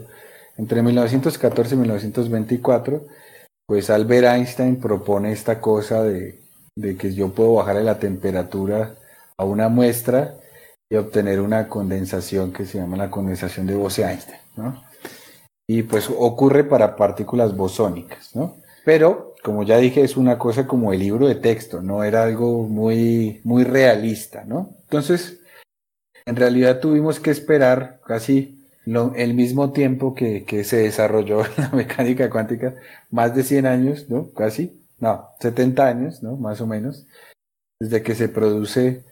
entre 1914 y 1924, pues Albert Einstein propone esta cosa de, de que yo puedo bajarle la temperatura a una muestra y obtener una condensación que se llama la condensación de Bose-Einstein, ¿no? Y pues ocurre para partículas bosónicas, ¿no? Pero, como ya dije, es una cosa como el libro de texto, no era algo muy, muy realista, ¿no? Entonces, en realidad tuvimos que esperar casi el mismo tiempo que, que, se desarrolló la mecánica cuántica, más de 100 años, ¿no? Casi, no, 70 años, ¿no? Más o menos, desde que se produce,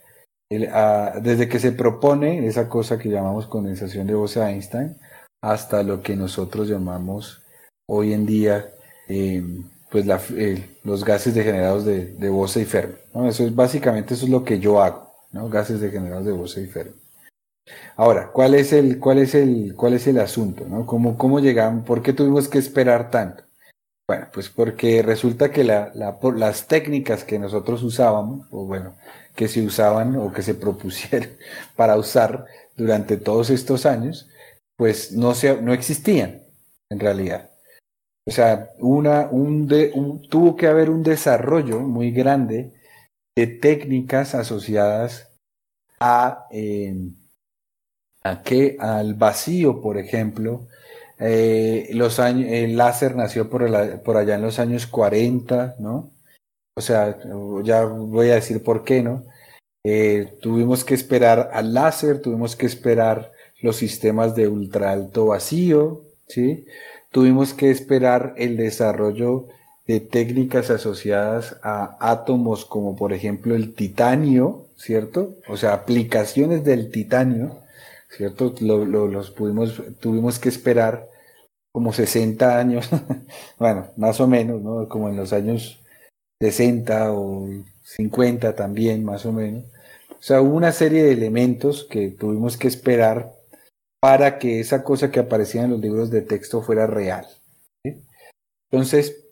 ah, desde que se propone esa cosa que llamamos condensación de Bose-Einstein, hasta lo que nosotros llamamos hoy en día eh, pues los gases degenerados de, de Bose y Fermi. Eso es básicamente eso es lo que yo hago, gases degenerados de Bose y Fermi. Ahora, ¿cuál es el, cuál es el, cuál es el asunto? ¿no? ¿Cómo, ¿Cómo llegamos? ¿Por qué tuvimos que esperar tanto? Bueno, pues porque resulta que la, las técnicas que nosotros usábamos, o bueno, que se usaban o que se propusieron para usar durante todos estos años, pues no, se, no existían en realidad. O sea, una, un tuvo que haber un desarrollo muy grande de técnicas asociadas a, a qué, al vacío, por ejemplo. Eh, los años, el láser nació por, por allá en los años 40, ¿no? O sea, ya voy a decir por qué, ¿no? Eh, tuvimos que esperar al láser, tuvimos que esperar los sistemas de ultra alto vacío, ¿sí? Tuvimos que esperar el desarrollo de técnicas asociadas a átomos como por ejemplo el titanio, ¿cierto? O sea, aplicaciones del titanio, ¿cierto? los pudimos, tuvimos que esperar como 60 años, bueno, más o menos, ¿no? Como en los años 60 o 50 también, más o menos. O sea, hubo una serie de elementos que tuvimos que esperar para que esa cosa que aparecía en los libros de texto fuera real. Entonces,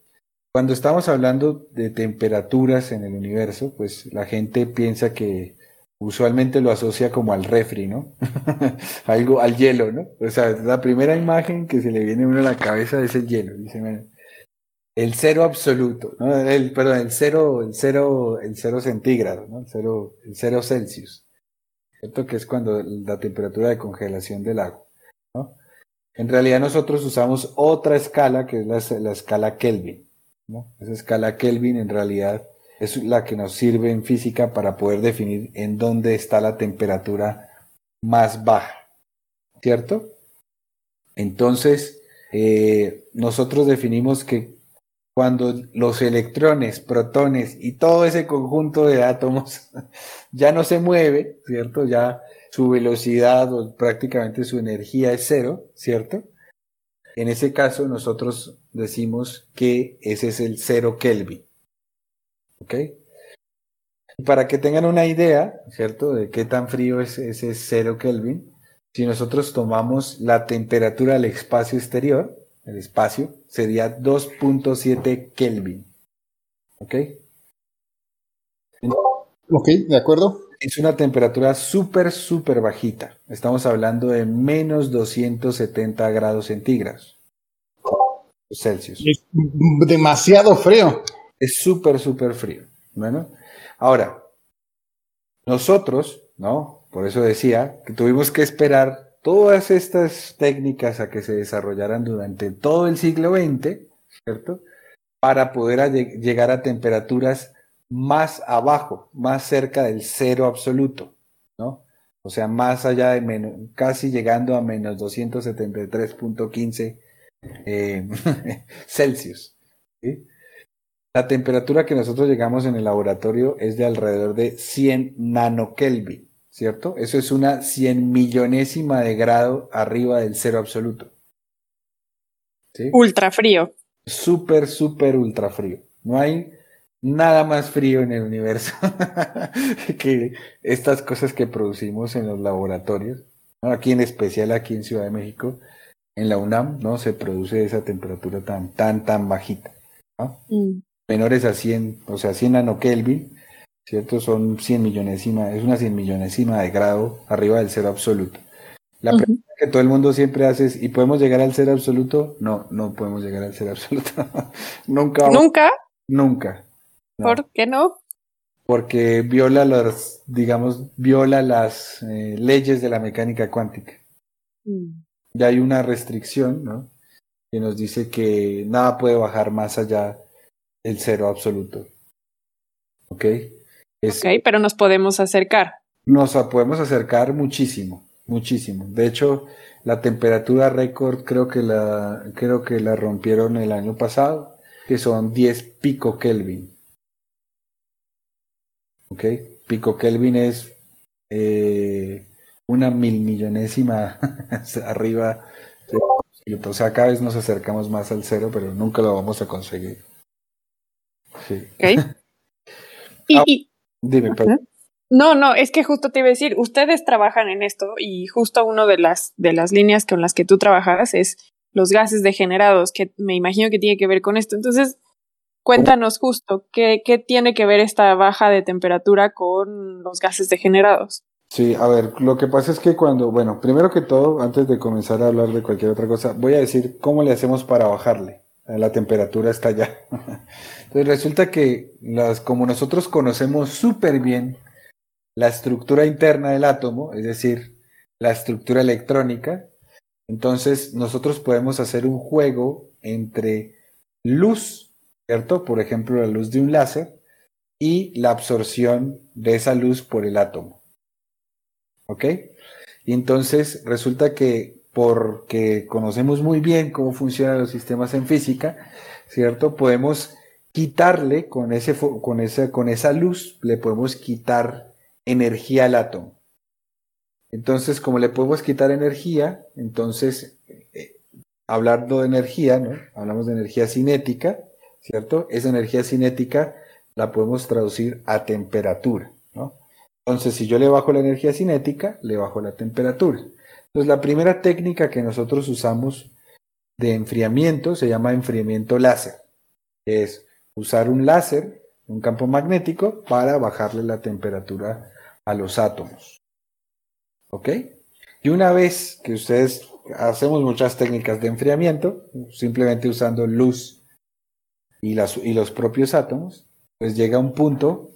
cuando estamos hablando de temperaturas en el universo, pues la gente piensa que usualmente lo asocia como al refri, ¿no? Algo al hielo, ¿no? O sea, la primera imagen que se le viene a uno a la cabeza es el hielo. Dice, el cero absoluto, ¿no? El, perdón, el cero, el cero, el cero centígrado, ¿no? El cero, el cero Celsius. ¿Cierto? Que es cuando la temperatura de congelación del agua, ¿no? En realidad nosotros usamos otra escala que es la, escala Kelvin, ¿no? Esa escala Kelvin en realidad es la que nos sirve en física para poder definir en dónde está la temperatura más baja, ¿cierto? Entonces, eh, nosotros definimos que cuando los electrones, protones y todo ese conjunto de átomos ya no se mueve, ¿cierto? Ya su velocidad o prácticamente su energía es cero, ¿cierto? En ese caso nosotros decimos que ese es el cero Kelvin. ¿Ok? Para que tengan una idea, ¿cierto? De qué tan frío es ese cero Kelvin, si nosotros tomamos la temperatura del espacio exterior, el espacio, sería 2.7 Kelvin. ¿Ok? Ok, de acuerdo. Es una temperatura súper, súper bajita. Estamos hablando de menos 270 grados centígrados. Celsius. Es demasiado frío. Es súper, súper frío. Bueno, ahora, nosotros, ¿no? Por eso decía que tuvimos que esperar todas estas técnicas a que se desarrollaran durante todo el siglo XX, ¿cierto? Para poder llegar a temperaturas más abajo, más cerca del cero absoluto, ¿no? O sea, más allá de menos, casi llegando a menos 273.15 eh, Celsius. La temperatura que nosotros llegamos en el laboratorio es de alrededor de 100 nanokelvin, ¿cierto? Eso es una 100 millonésima de grado arriba del cero absoluto. Ultra frío. Súper, súper ultra frío. No hay nada más frío en el universo que estas cosas que producimos en los laboratorios. Aquí en especial, aquí en Ciudad de México, en la UNAM, ¿no? Se produce esa temperatura tan, tan, tan bajita. Mm. Menores a 100, o sea, 100 nanokelvin, ¿cierto? Son 100 millonesima, es una 100 millonesima de grado arriba del cero absoluto. La pregunta que todo el mundo siempre hace es, ¿y podemos llegar al cero absoluto? No, no podemos llegar al cero absoluto. Nunca. ¿Nunca? Nunca. ¿Por qué no? Porque viola las, digamos, viola las eh, leyes de la mecánica cuántica. Mm. Ya hay una restricción, ¿no? Que nos dice que nada puede bajar más allá del cero absoluto. ¿Ok? Ok, pero nos podemos acercar. Nos podemos acercar muchísimo, muchísimo. De hecho, la temperatura récord creo que la, creo que la rompieron el año pasado, que son 10 pico Kelvin. ¿ok? Pico Kelvin es eh, una mil millonésima arriba. O sea, cada vez nos acercamos más al cero, pero nunca lo vamos a conseguir. Sí. y, dime, No, no, es que justo te iba a decir, ustedes trabajan en esto y justo una de las, de las líneas con las que tú trabajas es los gases degenerados, que me imagino que tiene que ver con esto. Entonces, Cuéntanos justo, ¿qué, tiene que ver esta baja de temperatura con los gases degenerados? Sí, a ver, lo que pasa es que cuando, bueno, primero que todo, antes de comenzar a hablar de cualquier otra cosa, voy a decir cómo le hacemos para bajarle. La temperatura está allá. Resulta que las, como nosotros conocemos súper bien la estructura interna del átomo, es decir, la estructura electrónica, entonces nosotros podemos hacer un juego entre luz ¿cierto? Por ejemplo, la luz de un láser y la absorción de esa luz por el átomo. ¿Ok? Y entonces resulta que porque conocemos muy bien cómo funcionan los sistemas en física, ¿cierto? Podemos quitarle con, ese, con, esa, con esa luz, le podemos quitar energía al átomo. Entonces, como le podemos quitar energía, entonces, eh, hablando de energía. Hablamos de energía cinética, ¿cierto? Esa energía cinética la podemos traducir a temperatura. Entonces, si yo le bajo la energía cinética, le bajo la temperatura. Entonces, la primera técnica que nosotros usamos de enfriamiento se llama enfriamiento láser. Es usar un láser, un campo magnético, para bajarle la temperatura a los átomos. ¿Ok? Y una vez que ustedes hacemos muchas técnicas de enfriamiento, simplemente usando luz y, y los propios átomos, pues llega un punto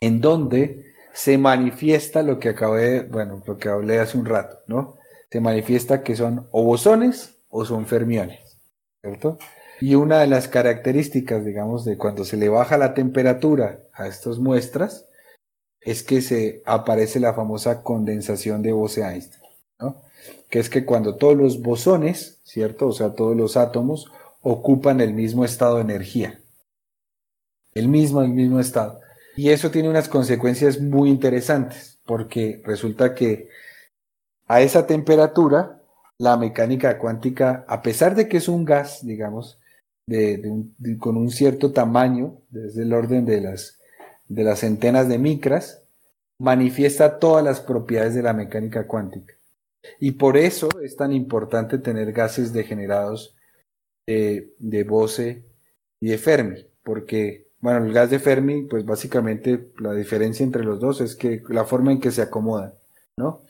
en donde se manifiesta lo que acabé, bueno, lo que hablé hace un rato, ¿no? Se manifiesta que son o bosones o son fermiones, ¿cierto? Y una de las características, digamos, de cuando se le baja la temperatura a estas muestras es que se aparece la famosa condensación de Bose-Einstein, ¿no? Que es que cuando todos los bosones, ¿cierto? O sea, todos los átomos ocupan el mismo estado de energía. El mismo, el mismo estado. Y eso tiene unas consecuencias muy interesantes, porque resulta que a esa temperatura, la mecánica cuántica, a pesar de que es un gas, digamos, con un cierto tamaño, desde el orden de las, de las centenas de micras, manifiesta todas las propiedades de la mecánica cuántica. Y por eso es tan importante tener gases degenerados de, de Bose y de Fermi, porque, bueno, el gas de Fermi, pues básicamente la diferencia entre los dos es que la forma en que se acomodan, ¿no?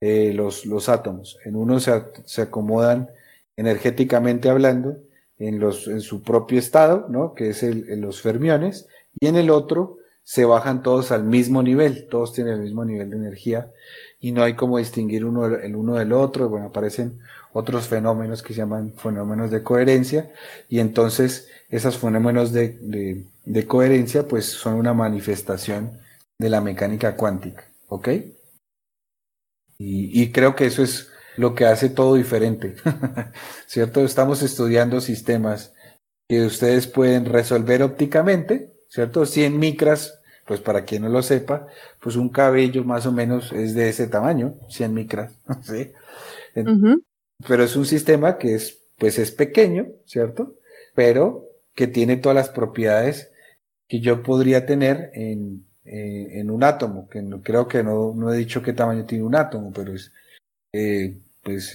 Eh, los, los átomos. En uno se, se acomodan energéticamente hablando en, los, en su propio estado, ¿no? que es el, en los fermiones, y en el otro se bajan todos al mismo nivel, todos tienen el mismo nivel de energía y no hay como distinguir uno el uno del otro, bueno, aparecen otros fenómenos que se llaman fenómenos de coherencia y entonces esos fenómenos de, de, coherencia pues son una manifestación de la mecánica cuántica, ¿ok? Y creo que eso es lo que hace todo diferente, ¿cierto? Estamos estudiando sistemas que ustedes pueden resolver ópticamente, ¿cierto? 100 micras, pues para quien no lo sepa, pues un cabello más o menos es de ese tamaño, 100 micras, ¿sí? Pero es un sistema que es, pues es pequeño, ¿cierto? Pero que tiene todas las propiedades que yo podría tener en, eh, en un átomo, que no, creo que no, no he dicho qué tamaño tiene un átomo, pero es, eh, pues,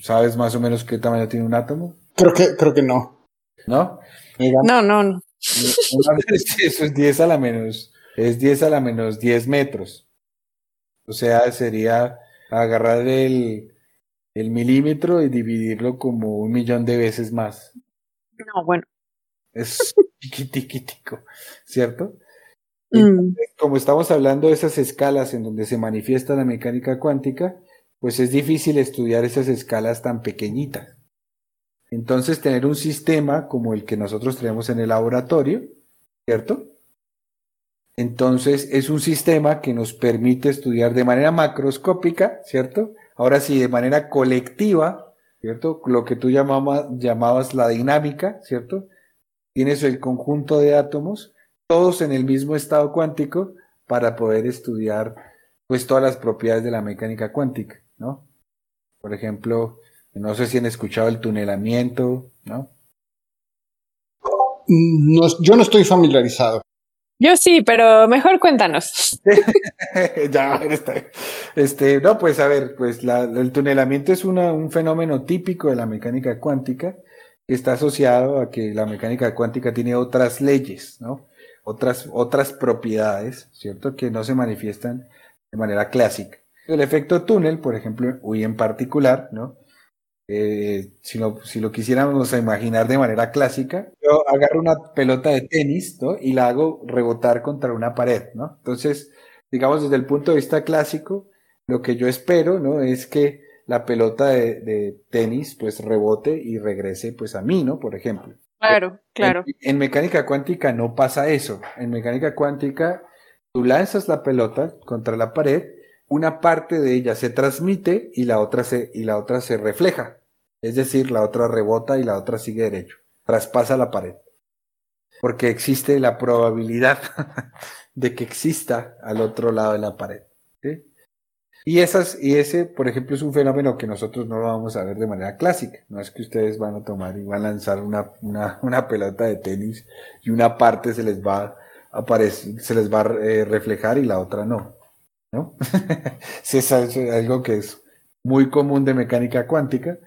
¿sabes más o menos qué tamaño tiene un átomo? Creo que, creo que no. ¿No? No, no, no. Eso es 10 a la menos, es 10 a la menos 10 metros. O sea, sería agarrar el, el milímetro y dividirlo como un millón de veces más. No, bueno. Es chiquitiquitico, ¿cierto? Mm. Como estamos hablando de esas escalas en donde se manifiesta la mecánica cuántica, pues es difícil estudiar esas escalas tan pequeñitas. Entonces, tener un sistema como el que nosotros tenemos en el laboratorio, ¿cierto? Entonces, es un sistema que nos permite estudiar de manera macroscópica, ¿cierto? Ahora sí, de manera colectiva, ¿cierto? Lo que tú llamabas, la dinámica, ¿cierto? Tienes el conjunto de átomos, todos en el mismo estado cuántico, para poder estudiar, pues, todas las propiedades de la mecánica cuántica, ¿no? Por ejemplo, no sé si han escuchado el tunelamiento, ¿no? No, yo no estoy familiarizado. Yo sí, pero mejor cuéntanos. ya, está. Este, no, pues a ver, pues la, el tunelamiento es una, un fenómeno típico de la mecánica cuántica que está asociado a que la mecánica cuántica tiene otras leyes, ¿no? Otras, otras propiedades, ¿cierto? Que no se manifiestan de manera clásica. El efecto túnel, por ejemplo, y en particular, ¿no? Eh, si, lo, si lo quisiéramos imaginar de manera clásica, yo agarro una pelota de tenis ¿no? y la hago rebotar contra una pared. ¿no? Entonces, digamos, desde el punto de vista clásico, lo que yo espero ¿no? es que la pelota de, de tenis pues rebote y regrese pues a mí, ¿no? Por ejemplo. Claro, claro. En, en mecánica cuántica no pasa eso. En mecánica cuántica, tú lanzas la pelota contra la pared una parte de ella se transmite y la otra se, y la otra se refleja. Es decir, la otra rebota y la otra sigue derecho. Traspasa la pared. Porque existe la probabilidad de que exista al otro lado de la pared. Y, esas, y ese, por ejemplo, es un fenómeno que nosotros no lo vamos a ver de manera clásica. No es que ustedes van a tomar y van a lanzar una, una, una pelota de tenis y una parte se les va a aparecer, se les va a eh, reflejar y la otra no. ¿No? sí, es algo que es muy común de mecánica cuántica,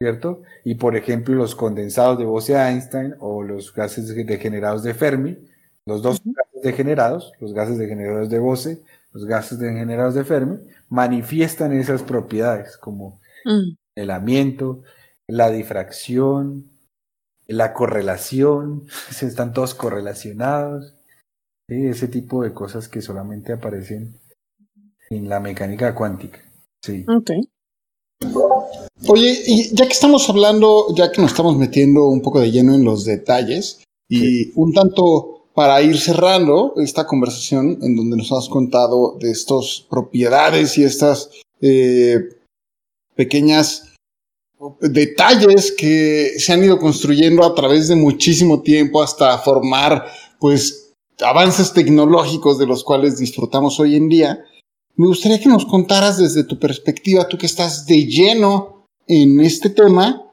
¿cierto? Y por ejemplo, los condensados de Bose-Einstein o los gases degenerados de Fermi, los dos gases degenerados, los gases degenerados de Bose, los gases degenerados de Fermi, manifiestan esas propiedades como Mm. el amiento, la difracción, la correlación, están todos correlacionados, ¿sí? ese tipo de cosas que solamente aparecen en la mecánica cuántica. Sí. Ok. Oye, y ya que estamos hablando, ya que nos estamos metiendo un poco de lleno en los detalles, y un tanto para ir cerrando esta conversación en donde nos has contado de estas propiedades y estas eh, pequeñas detalles que se han ido construyendo a través de muchísimo tiempo hasta formar, pues, avances tecnológicos de los cuales disfrutamos hoy en día. Me gustaría que nos contaras desde tu perspectiva, tú que estás de lleno en este tema,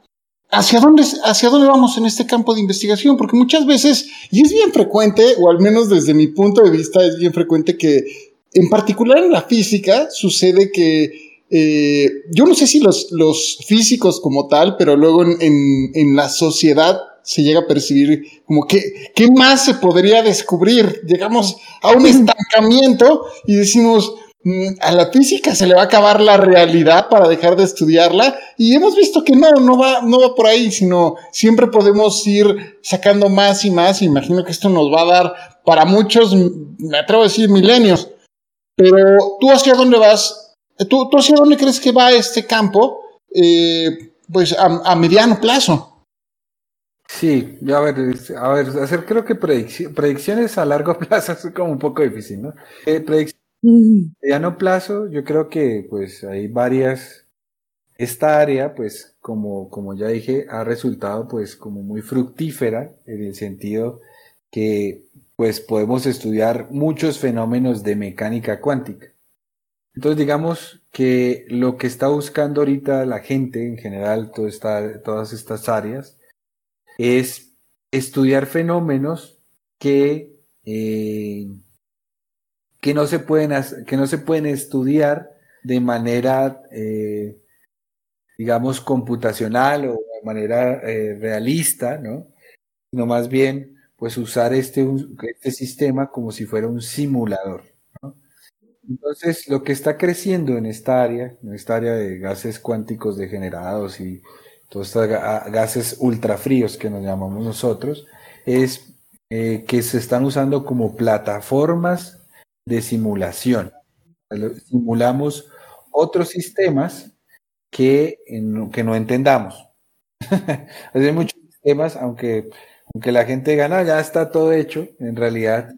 ¿hacia dónde, hacia dónde vamos en este campo de investigación? Porque muchas veces, y es bien frecuente, o al menos desde mi punto de vista, es bien frecuente que, en particular en la física, sucede que eh, yo no sé si los, los físicos como tal, pero luego en, en, en la sociedad se llega a percibir como que, ¿qué más se podría descubrir? Llegamos a un estancamiento y decimos, a la física se le va a acabar la realidad para dejar de estudiarla y hemos visto que no, no va, no va por ahí, sino siempre podemos ir sacando más y más. Imagino que esto nos va a dar para muchos, me atrevo a decir milenios. Pero tú hacia dónde vas, tú, tú hacia dónde crees que va este campo, eh, pues a, a mediano plazo. Sí, a ver, a ver, hacer creo que predicciones a largo plazo es como un poco difícil, ¿no? Eh, a mediano plazo, yo creo que pues hay varias, esta área pues como, como ya dije, ha resultado pues como muy fructífera en el sentido que pues podemos estudiar muchos fenómenos de mecánica cuántica. Entonces digamos que lo que está buscando ahorita la gente en general, todas estas áreas, es estudiar fenómenos que, eh, que, no se pueden, que no se pueden estudiar de manera, eh, digamos, computacional o de manera eh, realista, ¿no? Sino más bien, pues usar este, este sistema como si fuera un simulador. ¿no? Entonces, lo que está creciendo en esta área, en esta área de gases cuánticos degenerados y todos estos gases ultrafríos que nos llamamos nosotros, es eh, que se están usando como plataformas de simulación. Simulamos otros sistemas que, que no entendamos. Hay muchos sistemas, aunque, aunque la gente gana, ya está todo hecho, en realidad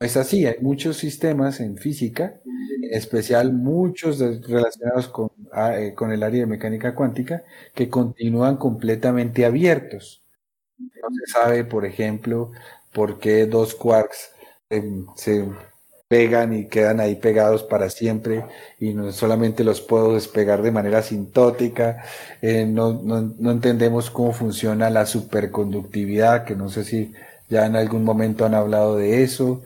es así. Hay muchos sistemas en física, en especial muchos relacionados con Ah, eh, con el área de mecánica cuántica que continúan completamente abiertos. No se sabe, por ejemplo, por qué dos quarks se pegan y quedan ahí pegados para siempre y no solamente los puedo despegar de manera sintótica. Eh, no, no, entendemos cómo funciona la superconductividad, que no sé si ya en algún momento han hablado de eso.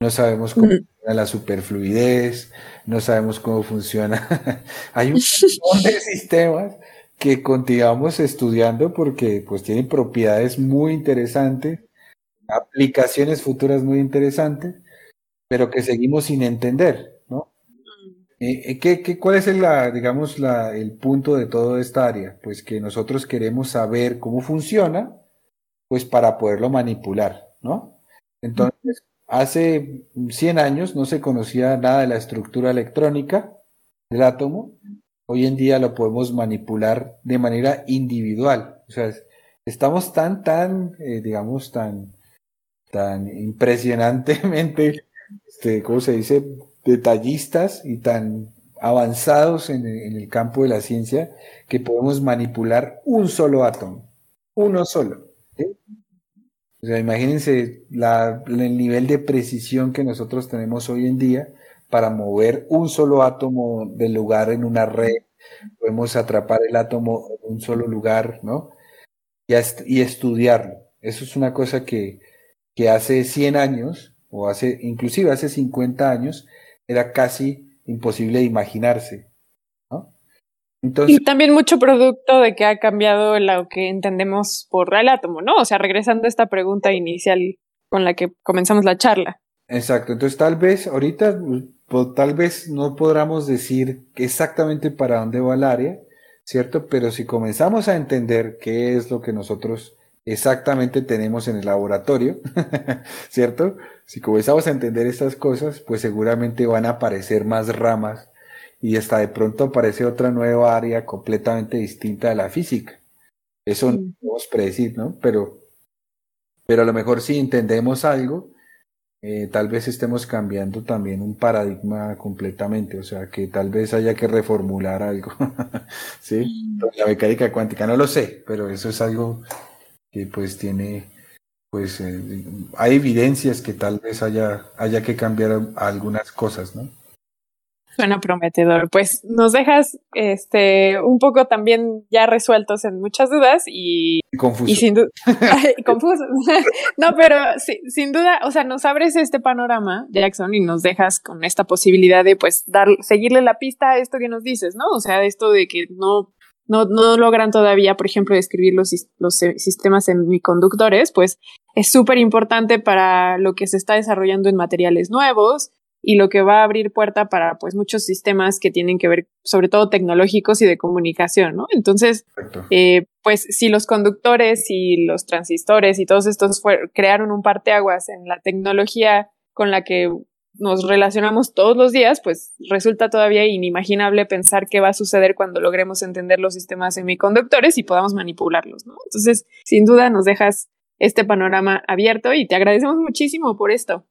No sabemos cómo funciona la superfluidez no sabemos cómo funciona. Hay un montón de sistemas que continuamos estudiando porque pues tienen propiedades muy interesantes, aplicaciones futuras muy interesantes, pero que seguimos sin entender, ¿no? Mm. Eh, eh, ¿qué, qué, cuál es el, la, digamos, la, el punto de toda esta área? Pues que nosotros queremos saber cómo funciona, pues para poderlo manipular, ¿no? Entonces, Hace 100 años no se conocía nada de la estructura electrónica del átomo. Hoy en día lo podemos manipular de manera individual. O sea, estamos tan, tan, eh, digamos, tan, tan impresionantemente, este, ¿cómo se dice?, detallistas y tan avanzados en, el campo de la ciencia que podemos manipular un solo átomo, uno solo. O sea, imagínense el nivel de precisión que nosotros tenemos hoy en día para mover un solo átomo del lugar en una red. Podemos atrapar el átomo en un solo lugar, ¿no? Y, y estudiarlo. Eso es una cosa que, que hace 100 años, o hace, inclusive hace 50 años, era casi imposible de imaginarse y también mucho producto de que ha cambiado lo que entendemos por el átomo, ¿no? O sea, regresando a esta pregunta inicial con la que comenzamos la charla. Exacto, entonces tal vez ahorita, pues, tal vez no podamos decir exactamente para dónde va el área, ¿cierto? Pero si comenzamos a entender qué es lo que nosotros exactamente tenemos en el laboratorio, ¿cierto? Si comenzamos a entender estas cosas, pues seguramente van a aparecer más ramas y hasta de pronto aparece otra nueva área completamente distinta de la física. Eso no podemos predecir, ¿no? Pero, pero a lo mejor si entendemos algo, eh, tal vez estemos cambiando también un paradigma completamente, o sea, que tal vez haya que reformular algo, ¿sí? La mecánica cuántica, no lo sé, pero eso es algo que pues tiene, pues eh, hay evidencias que tal vez haya, haya que cambiar algunas cosas, ¿no? Suena prometedor. Pues nos dejas este un poco también ya resueltos en muchas dudas y, Confuso. y sin duda confuso. no, pero sí, sin duda, o sea, nos abres este panorama, Jackson, y nos dejas con esta posibilidad de pues dar, seguirle la pista a esto que nos dices, ¿no? O sea, esto de que no, no, no logran todavía, por ejemplo, describir los, los sistemas semiconductores, pues es súper importante para lo que se está desarrollando en materiales nuevos y lo que va a abrir puerta para pues muchos sistemas que tienen que ver sobre todo tecnológicos y de comunicación, ¿no? Entonces, eh, pues si los conductores y los transistores y todos estos crearon un parteaguas en la tecnología con la que nos relacionamos todos los días, pues resulta todavía inimaginable pensar qué va a suceder cuando logremos entender los sistemas semiconductores y podamos manipularlos, ¿no? Entonces, sin duda nos dejas este panorama abierto y te agradecemos muchísimo por esto.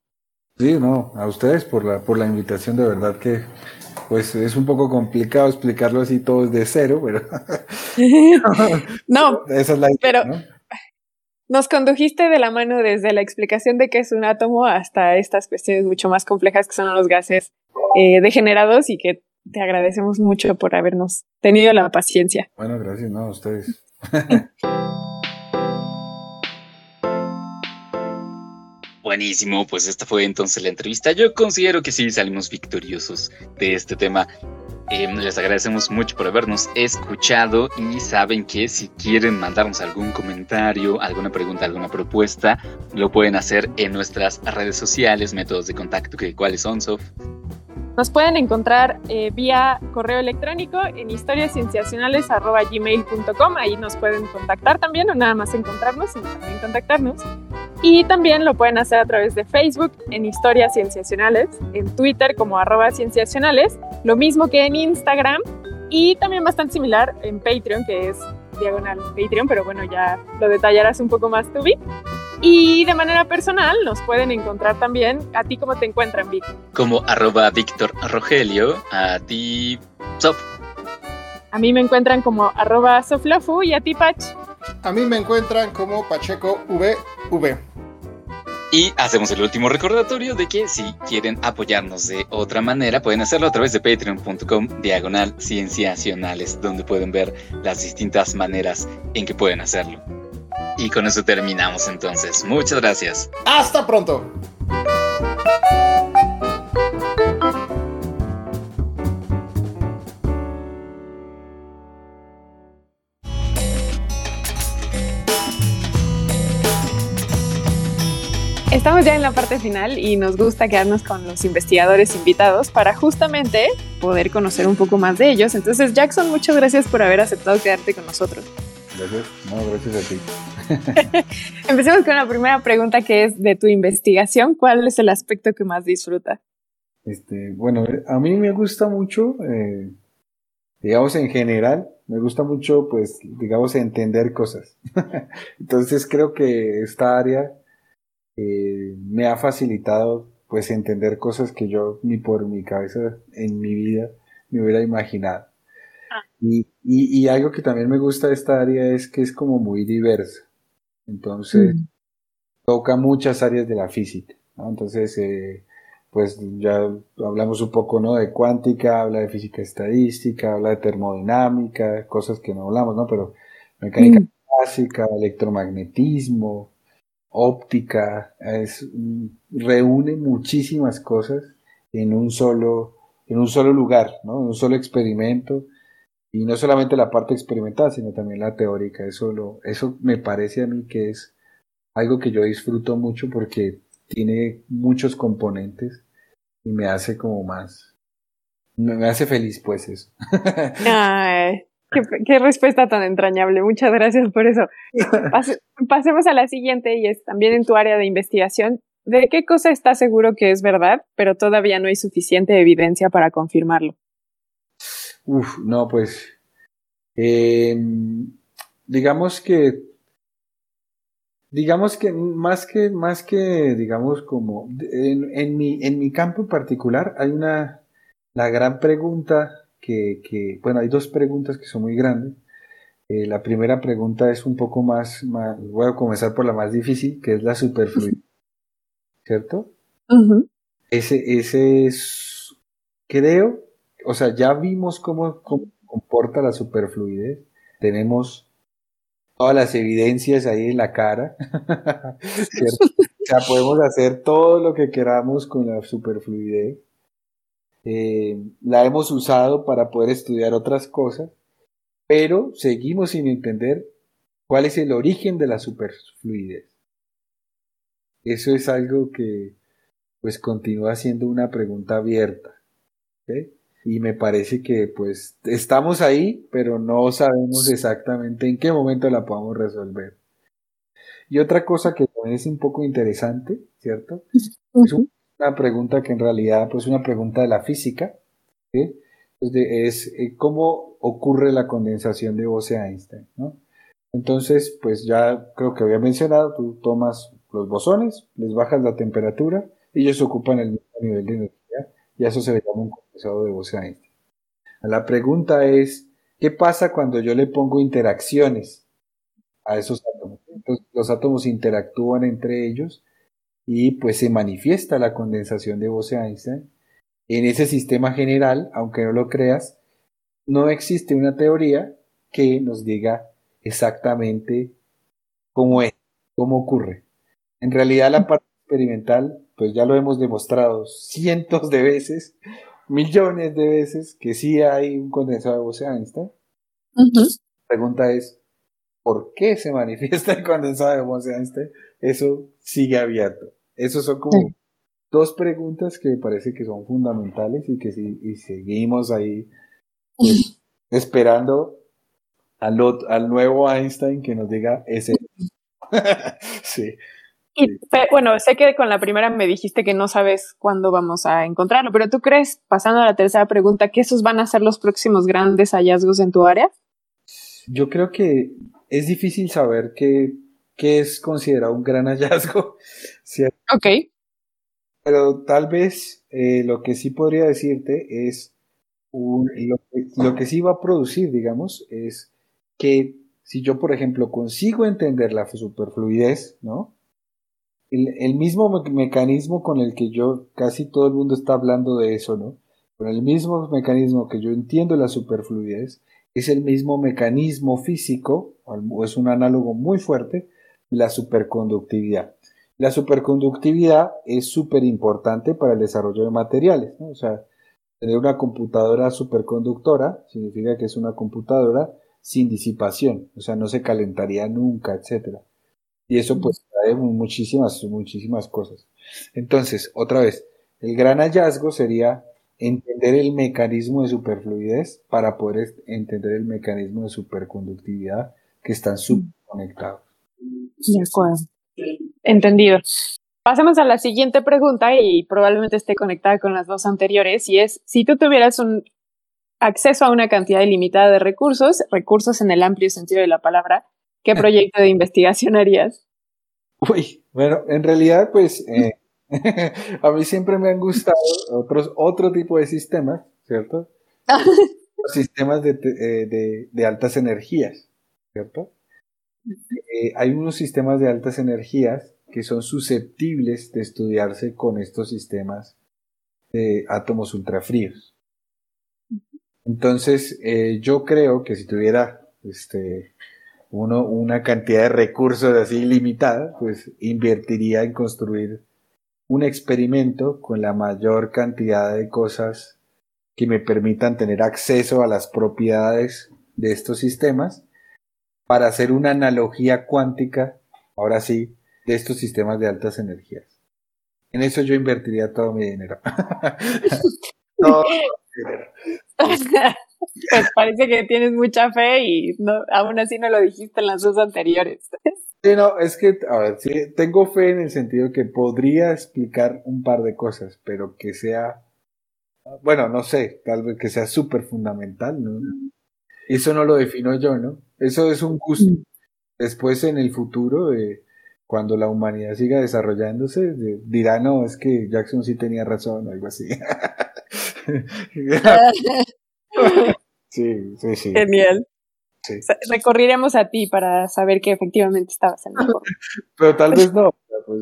Sí, no, a ustedes por la, por la invitación, de verdad que pues es un poco complicado explicarlo así todo de cero, pero no, esa es la idea, Pero- ¿no? Nos condujiste de la mano desde la explicación de qué es un átomo hasta estas cuestiones mucho más complejas que son los gases eh, degenerados y que te agradecemos mucho por habernos tenido la paciencia. Bueno, gracias, no, a ustedes. Buenísimo, pues esta fue entonces la entrevista. Yo considero que sí salimos victoriosos de este tema. Eh, les agradecemos mucho por habernos escuchado y saben que si quieren mandarnos algún comentario, alguna pregunta, alguna propuesta, lo pueden hacer en nuestras redes sociales, métodos de contacto, que cuáles son, Sof. Nos pueden encontrar eh, vía correo electrónico en historiascienciacionales.gmail.com. Ahí nos pueden contactar también, no nada más encontrarnos, sino también contactarnos. Y también lo pueden hacer a través de Facebook en Historias Cienciacionales, en Twitter como arroba cienciacionales, lo mismo que en Instagram y también bastante similar en Patreon, que es diagonal Patreon, pero bueno, ya lo detallarás un poco más Vic. Y de manera personal nos pueden encontrar también, ¿a ti cómo te encuentran, Vic? Como arroba Víctor Rogelio, a ti, Sof. A mí me encuentran como arroba soflafu y a ti, Pach. A mí me encuentran como Pacheco VV. Y hacemos el último recordatorio de que si quieren apoyarnos de otra manera, pueden hacerlo a través de patreon.com diagonal cienciacionales, donde pueden ver las distintas maneras en que pueden hacerlo. Y con eso terminamos entonces. Muchas gracias. ¡Hasta pronto! Estamos ya en la parte final y nos gusta quedarnos con los investigadores invitados para justamente poder conocer un poco más de ellos. Entonces, Jackson, muchas gracias por haber aceptado quedarte con nosotros. Gracias, no, gracias a ti. Empecemos con la primera pregunta que es de tu investigación. ¿Cuál es el aspecto que más disfruta? Este, bueno, a mí me gusta mucho, eh, digamos en general, me gusta mucho, pues, digamos, entender cosas. Entonces creo que esta área eh, me ha facilitado, pues, entender cosas que yo ni por mi cabeza en mi vida me hubiera imaginado. Y, y, y algo que también me gusta de esta área es que es como muy diversa. Entonces, toca muchas áreas de la física, ¿no? Entonces, eh, pues ya hablamos un poco, ¿no? De cuántica, habla de física estadística, habla de termodinámica, cosas que no hablamos, ¿no? Pero mecánica Mm. clásica, electromagnetismo, óptica, es, reúne muchísimas cosas en un solo, en un solo lugar, ¿no? En un solo experimento. Y no solamente la parte experimental, sino también la teórica. Eso, lo, eso me parece a mí que es algo que yo disfruto mucho porque tiene muchos componentes y me hace como más, me, hace feliz pues eso. Qué, respuesta tan entrañable. Muchas gracias por eso. Pase- pasemos a la siguiente y es también en tu área de investigación. ¿De qué cosa estás seguro que es verdad, pero todavía no hay suficiente evidencia para confirmarlo? Uf, no, pues, eh, digamos que, digamos que más que, más que, digamos como, en, en mi, en mi campo en particular hay una, la gran pregunta que, que, bueno, hay dos preguntas que son muy grandes. Eh, la primera pregunta es un poco más, más, voy a comenzar por la más difícil, que es la superfluidad, ¿cierto? Ese, ese es, creo o sea, ya vimos cómo, cómo comporta la superfluidez, tenemos todas las evidencias ahí en la cara. O sea, podemos hacer todo lo que queramos con la superfluidez. Eh, la hemos usado para poder estudiar otras cosas, pero seguimos sin entender cuál es el origen de la superfluidez. Eso es algo que pues continúa siendo una pregunta abierta. Y me parece que pues estamos ahí, pero no sabemos exactamente en qué momento la podamos resolver. Y otra cosa que es un poco interesante, ¿cierto? Es una pregunta que en realidad pues una pregunta de la física, ¿sí? es eh, cómo ocurre la condensación de Bose-Einstein, ¿no? Entonces, pues ya creo que había mencionado, tú tomas los bosones, les bajas la temperatura, ellos ocupan el mismo nivel de energía y eso se le llama un condensado de Bose-Einstein. La pregunta es, ¿qué pasa cuando yo le pongo interacciones a esos átomos? Entonces, los átomos interactúan entre ellos y pues se manifiesta la condensación de Bose-Einstein. En ese sistema general, aunque no lo creas, no existe una teoría que nos diga exactamente cómo es, cómo ocurre. En realidad la parte experimental, pues ya lo hemos demostrado cientos de veces, millones de veces, que sí hay un condensado de Bose-Einstein. La pregunta es, ¿por qué se manifiesta el condensado de Bose-Einstein? Eso sigue abierto. Esos son como dos preguntas que me parece que son fundamentales y que si y seguimos ahí pues, esperando al, al nuevo Einstein que nos diga ese. sí. Y, bueno, sé que con la primera me dijiste que no sabes cuándo vamos a encontrarlo, pero ¿tú crees, pasando a la tercera pregunta, que esos van a ser los próximos grandes hallazgos en tu área? Yo creo que es difícil saber qué, qué es considerado un gran hallazgo. ¿cierto? Ok. Pero tal vez eh, lo que sí podría decirte es un, lo, lo, que sí va a producir, digamos, es que si yo, por ejemplo, consigo entender la superfluidez, ¿no? El, mismo mecanismo con el que yo, casi todo el mundo está hablando de eso, ¿no? Con el mismo mecanismo que yo entiendo la superfluidez, es el mismo mecanismo físico, o es un análogo muy fuerte, la superconductividad. La superconductividad es súper importante para el desarrollo de materiales, ¿no? O sea, tener una computadora superconductora significa que es una computadora sin disipación, o sea, no se calentaría nunca, etcétera. Y eso pues trae muchísimas, muchísimas cosas. Entonces, otra vez, el gran hallazgo sería entender el mecanismo de superfluidez para poder entender el mecanismo de superconductividad que están subconectados. De acuerdo. Entendido. Pasemos a la siguiente pregunta y probablemente esté conectada con las dos anteriores y es, si tú tuvieras un acceso a una cantidad ilimitada de recursos, recursos en el amplio sentido de la palabra, ¿qué proyecto de investigación harías? Uy, bueno, en realidad, pues eh, a mí siempre me han gustado otros, otro tipo de sistemas, ¿cierto? sistemas de, eh, de, de, altas energías, ¿cierto? Eh, hay unos sistemas de altas energías que son susceptibles de estudiarse con estos sistemas de átomos ultrafríos. Entonces, eh, yo creo que si tuviera este, uno, una cantidad de recursos así ilimitada, pues invertiría en construir un experimento con la mayor cantidad de cosas que me permitan tener acceso a las propiedades de estos sistemas para hacer una analogía cuántica, ahora sí, de estos sistemas de altas energías. En eso yo invertiría todo mi dinero. todo mi dinero. pues parece que tienes mucha fe y no, aún así no lo dijiste en las dos anteriores. Sí, no, es que, a ver, sí, tengo fe en el sentido que podría explicar un par de cosas, pero que sea, bueno, no sé, tal vez que sea súper fundamental, ¿no? Eso no lo defino yo, ¿no? Eso es un gusto. Después, en el futuro, eh, cuando la humanidad siga desarrollándose, dirá, no, es que Jackson sí tenía razón o algo así. sí, sí, sí. Genial. recorriremos a ti para saber que efectivamente estabas en el Pero tal vez no. Pues,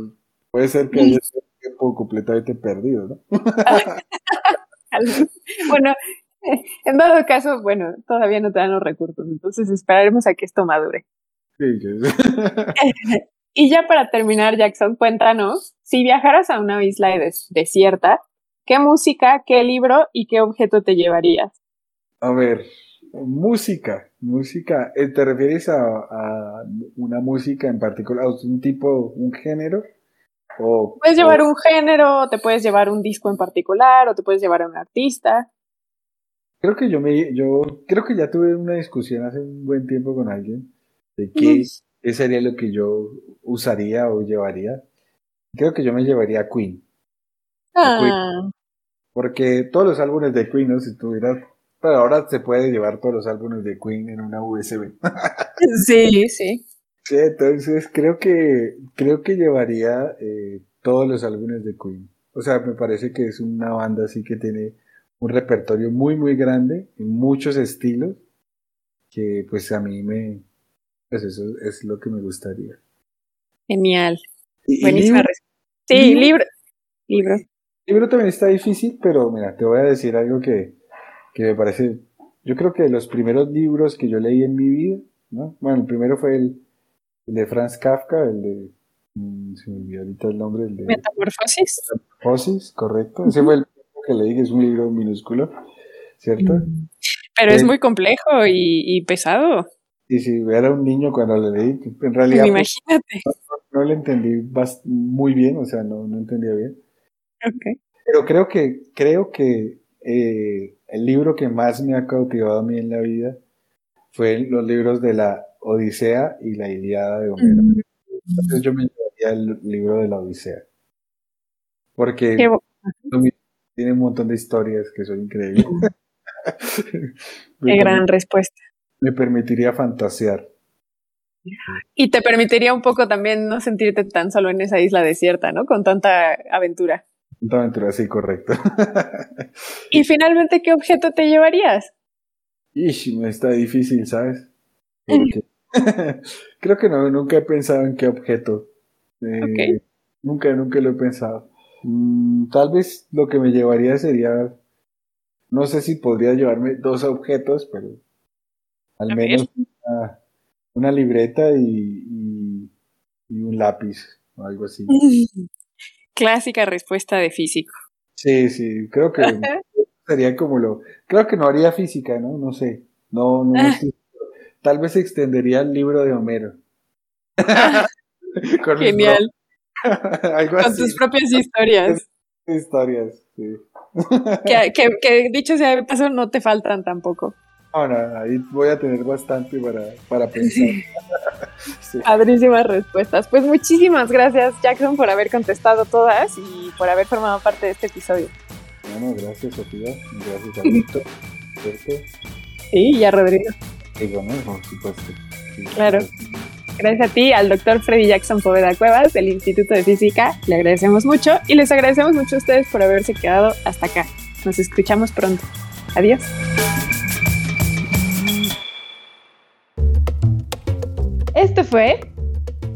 puede ser que haya tiempo completamente perdido, ¿no? bueno, En dado caso, bueno, todavía no te dan los recursos, entonces esperaremos a que esto madure. Sí, que- Y ya para terminar, Jackson, cuéntanos, si viajaras a una isla des- desierta, ¿qué música, qué libro y qué objeto te llevarías? A ver, música, música, eh, ¿te refieres a, a una música en particular, a un tipo, un género? O, Puedes llevar o- un género, te puedes llevar un disco en particular, o te puedes llevar a un artista. Creo que yo me, yo creo que ya tuve una discusión hace un buen tiempo con alguien de qué, qué sería lo que yo usaría o llevaría. Creo que yo me llevaría a Queen, Ah, porque todos los álbumes de Queen, ¿no? Si tuvieras, pero ahora se puede llevar todos los álbumes de Queen en una USB. sí, sí. Sí, entonces creo que creo que llevaría eh, todos los álbumes de Queen. O sea, me parece que es una banda así que tiene un repertorio muy muy grande en muchos estilos que pues a mí me pues eso es lo que me gustaría. Genial. Y- Buenísima respuesta. Sí, libro. Libro. libro también está difícil, pero mira, te voy a decir algo que, que me parece, yo creo que de los primeros libros que yo leí en mi vida, ¿no? Bueno, el primero fue el, el de Franz Kafka, el de, mm, se me olvidó ahorita el nombre, el de Metamorfosis. Metamorfosis, correcto. Ese fue el primero que leí, que es un libro minúsculo, ¿cierto? Pero es Eh, muy complejo y, y pesado. Y si era un niño cuando lo leí, en realidad pues, Imagínate. no lo entendí muy bien, o sea, no, no entendía bien. Ok. Pero creo que, creo que eh, el libro que más me ha cautivado a mí en la vida fue los libros de la Odisea y la Ilíada de Homero. Entonces yo me llevaría el libro de la Odisea. Porque tiene un montón de historias que son increíbles. Qué gran respuesta. me permitiría fantasear. Y te permitiría un poco también no sentirte tan solo en esa isla desierta, ¿no? Con tanta aventura. Una aventura así, correcto. Y finalmente, ¿qué objeto te llevarías? Ish, me está difícil, ¿sabes? Porque creo que no, nunca he pensado en qué objeto. Eh. Nunca, nunca lo he pensado. Mm, tal vez lo que me llevaría sería, no sé si podría llevarme dos objetos, pero al A menos una, una libreta y, y, y un lápiz o algo así. Clásica respuesta de físico. Sí, sí, creo que sería como lo. Creo que no haría física, ¿no? No sé. No, no. Ah. Tal vez extendería el libro de Homero. Con Genial. Algo Con tus propias historias. Historias, sí. Que, que, que dicho sea de paso, no te faltan tampoco. Ahora, ahí voy a tener bastante para, para pensar. Sí. Padrísimas respuestas. Pues muchísimas gracias, Jackson, por haber contestado todas y por haber formado parte de este episodio. Bueno, gracias, Sofía. Gracias a Víctor. ¿Cierto? Sí, y a Rodrigo. ¿no? Por supuesto. Sí. Claro. Gracias a ti, al doctor Freddy Jackson Poveda Cuevas del Instituto de Física. Le agradecemos mucho y les agradecemos mucho a ustedes por haberse quedado hasta acá. Nos escuchamos pronto. Adiós. Esto fue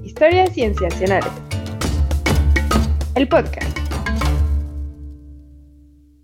Historias Cienciacionales. El podcast.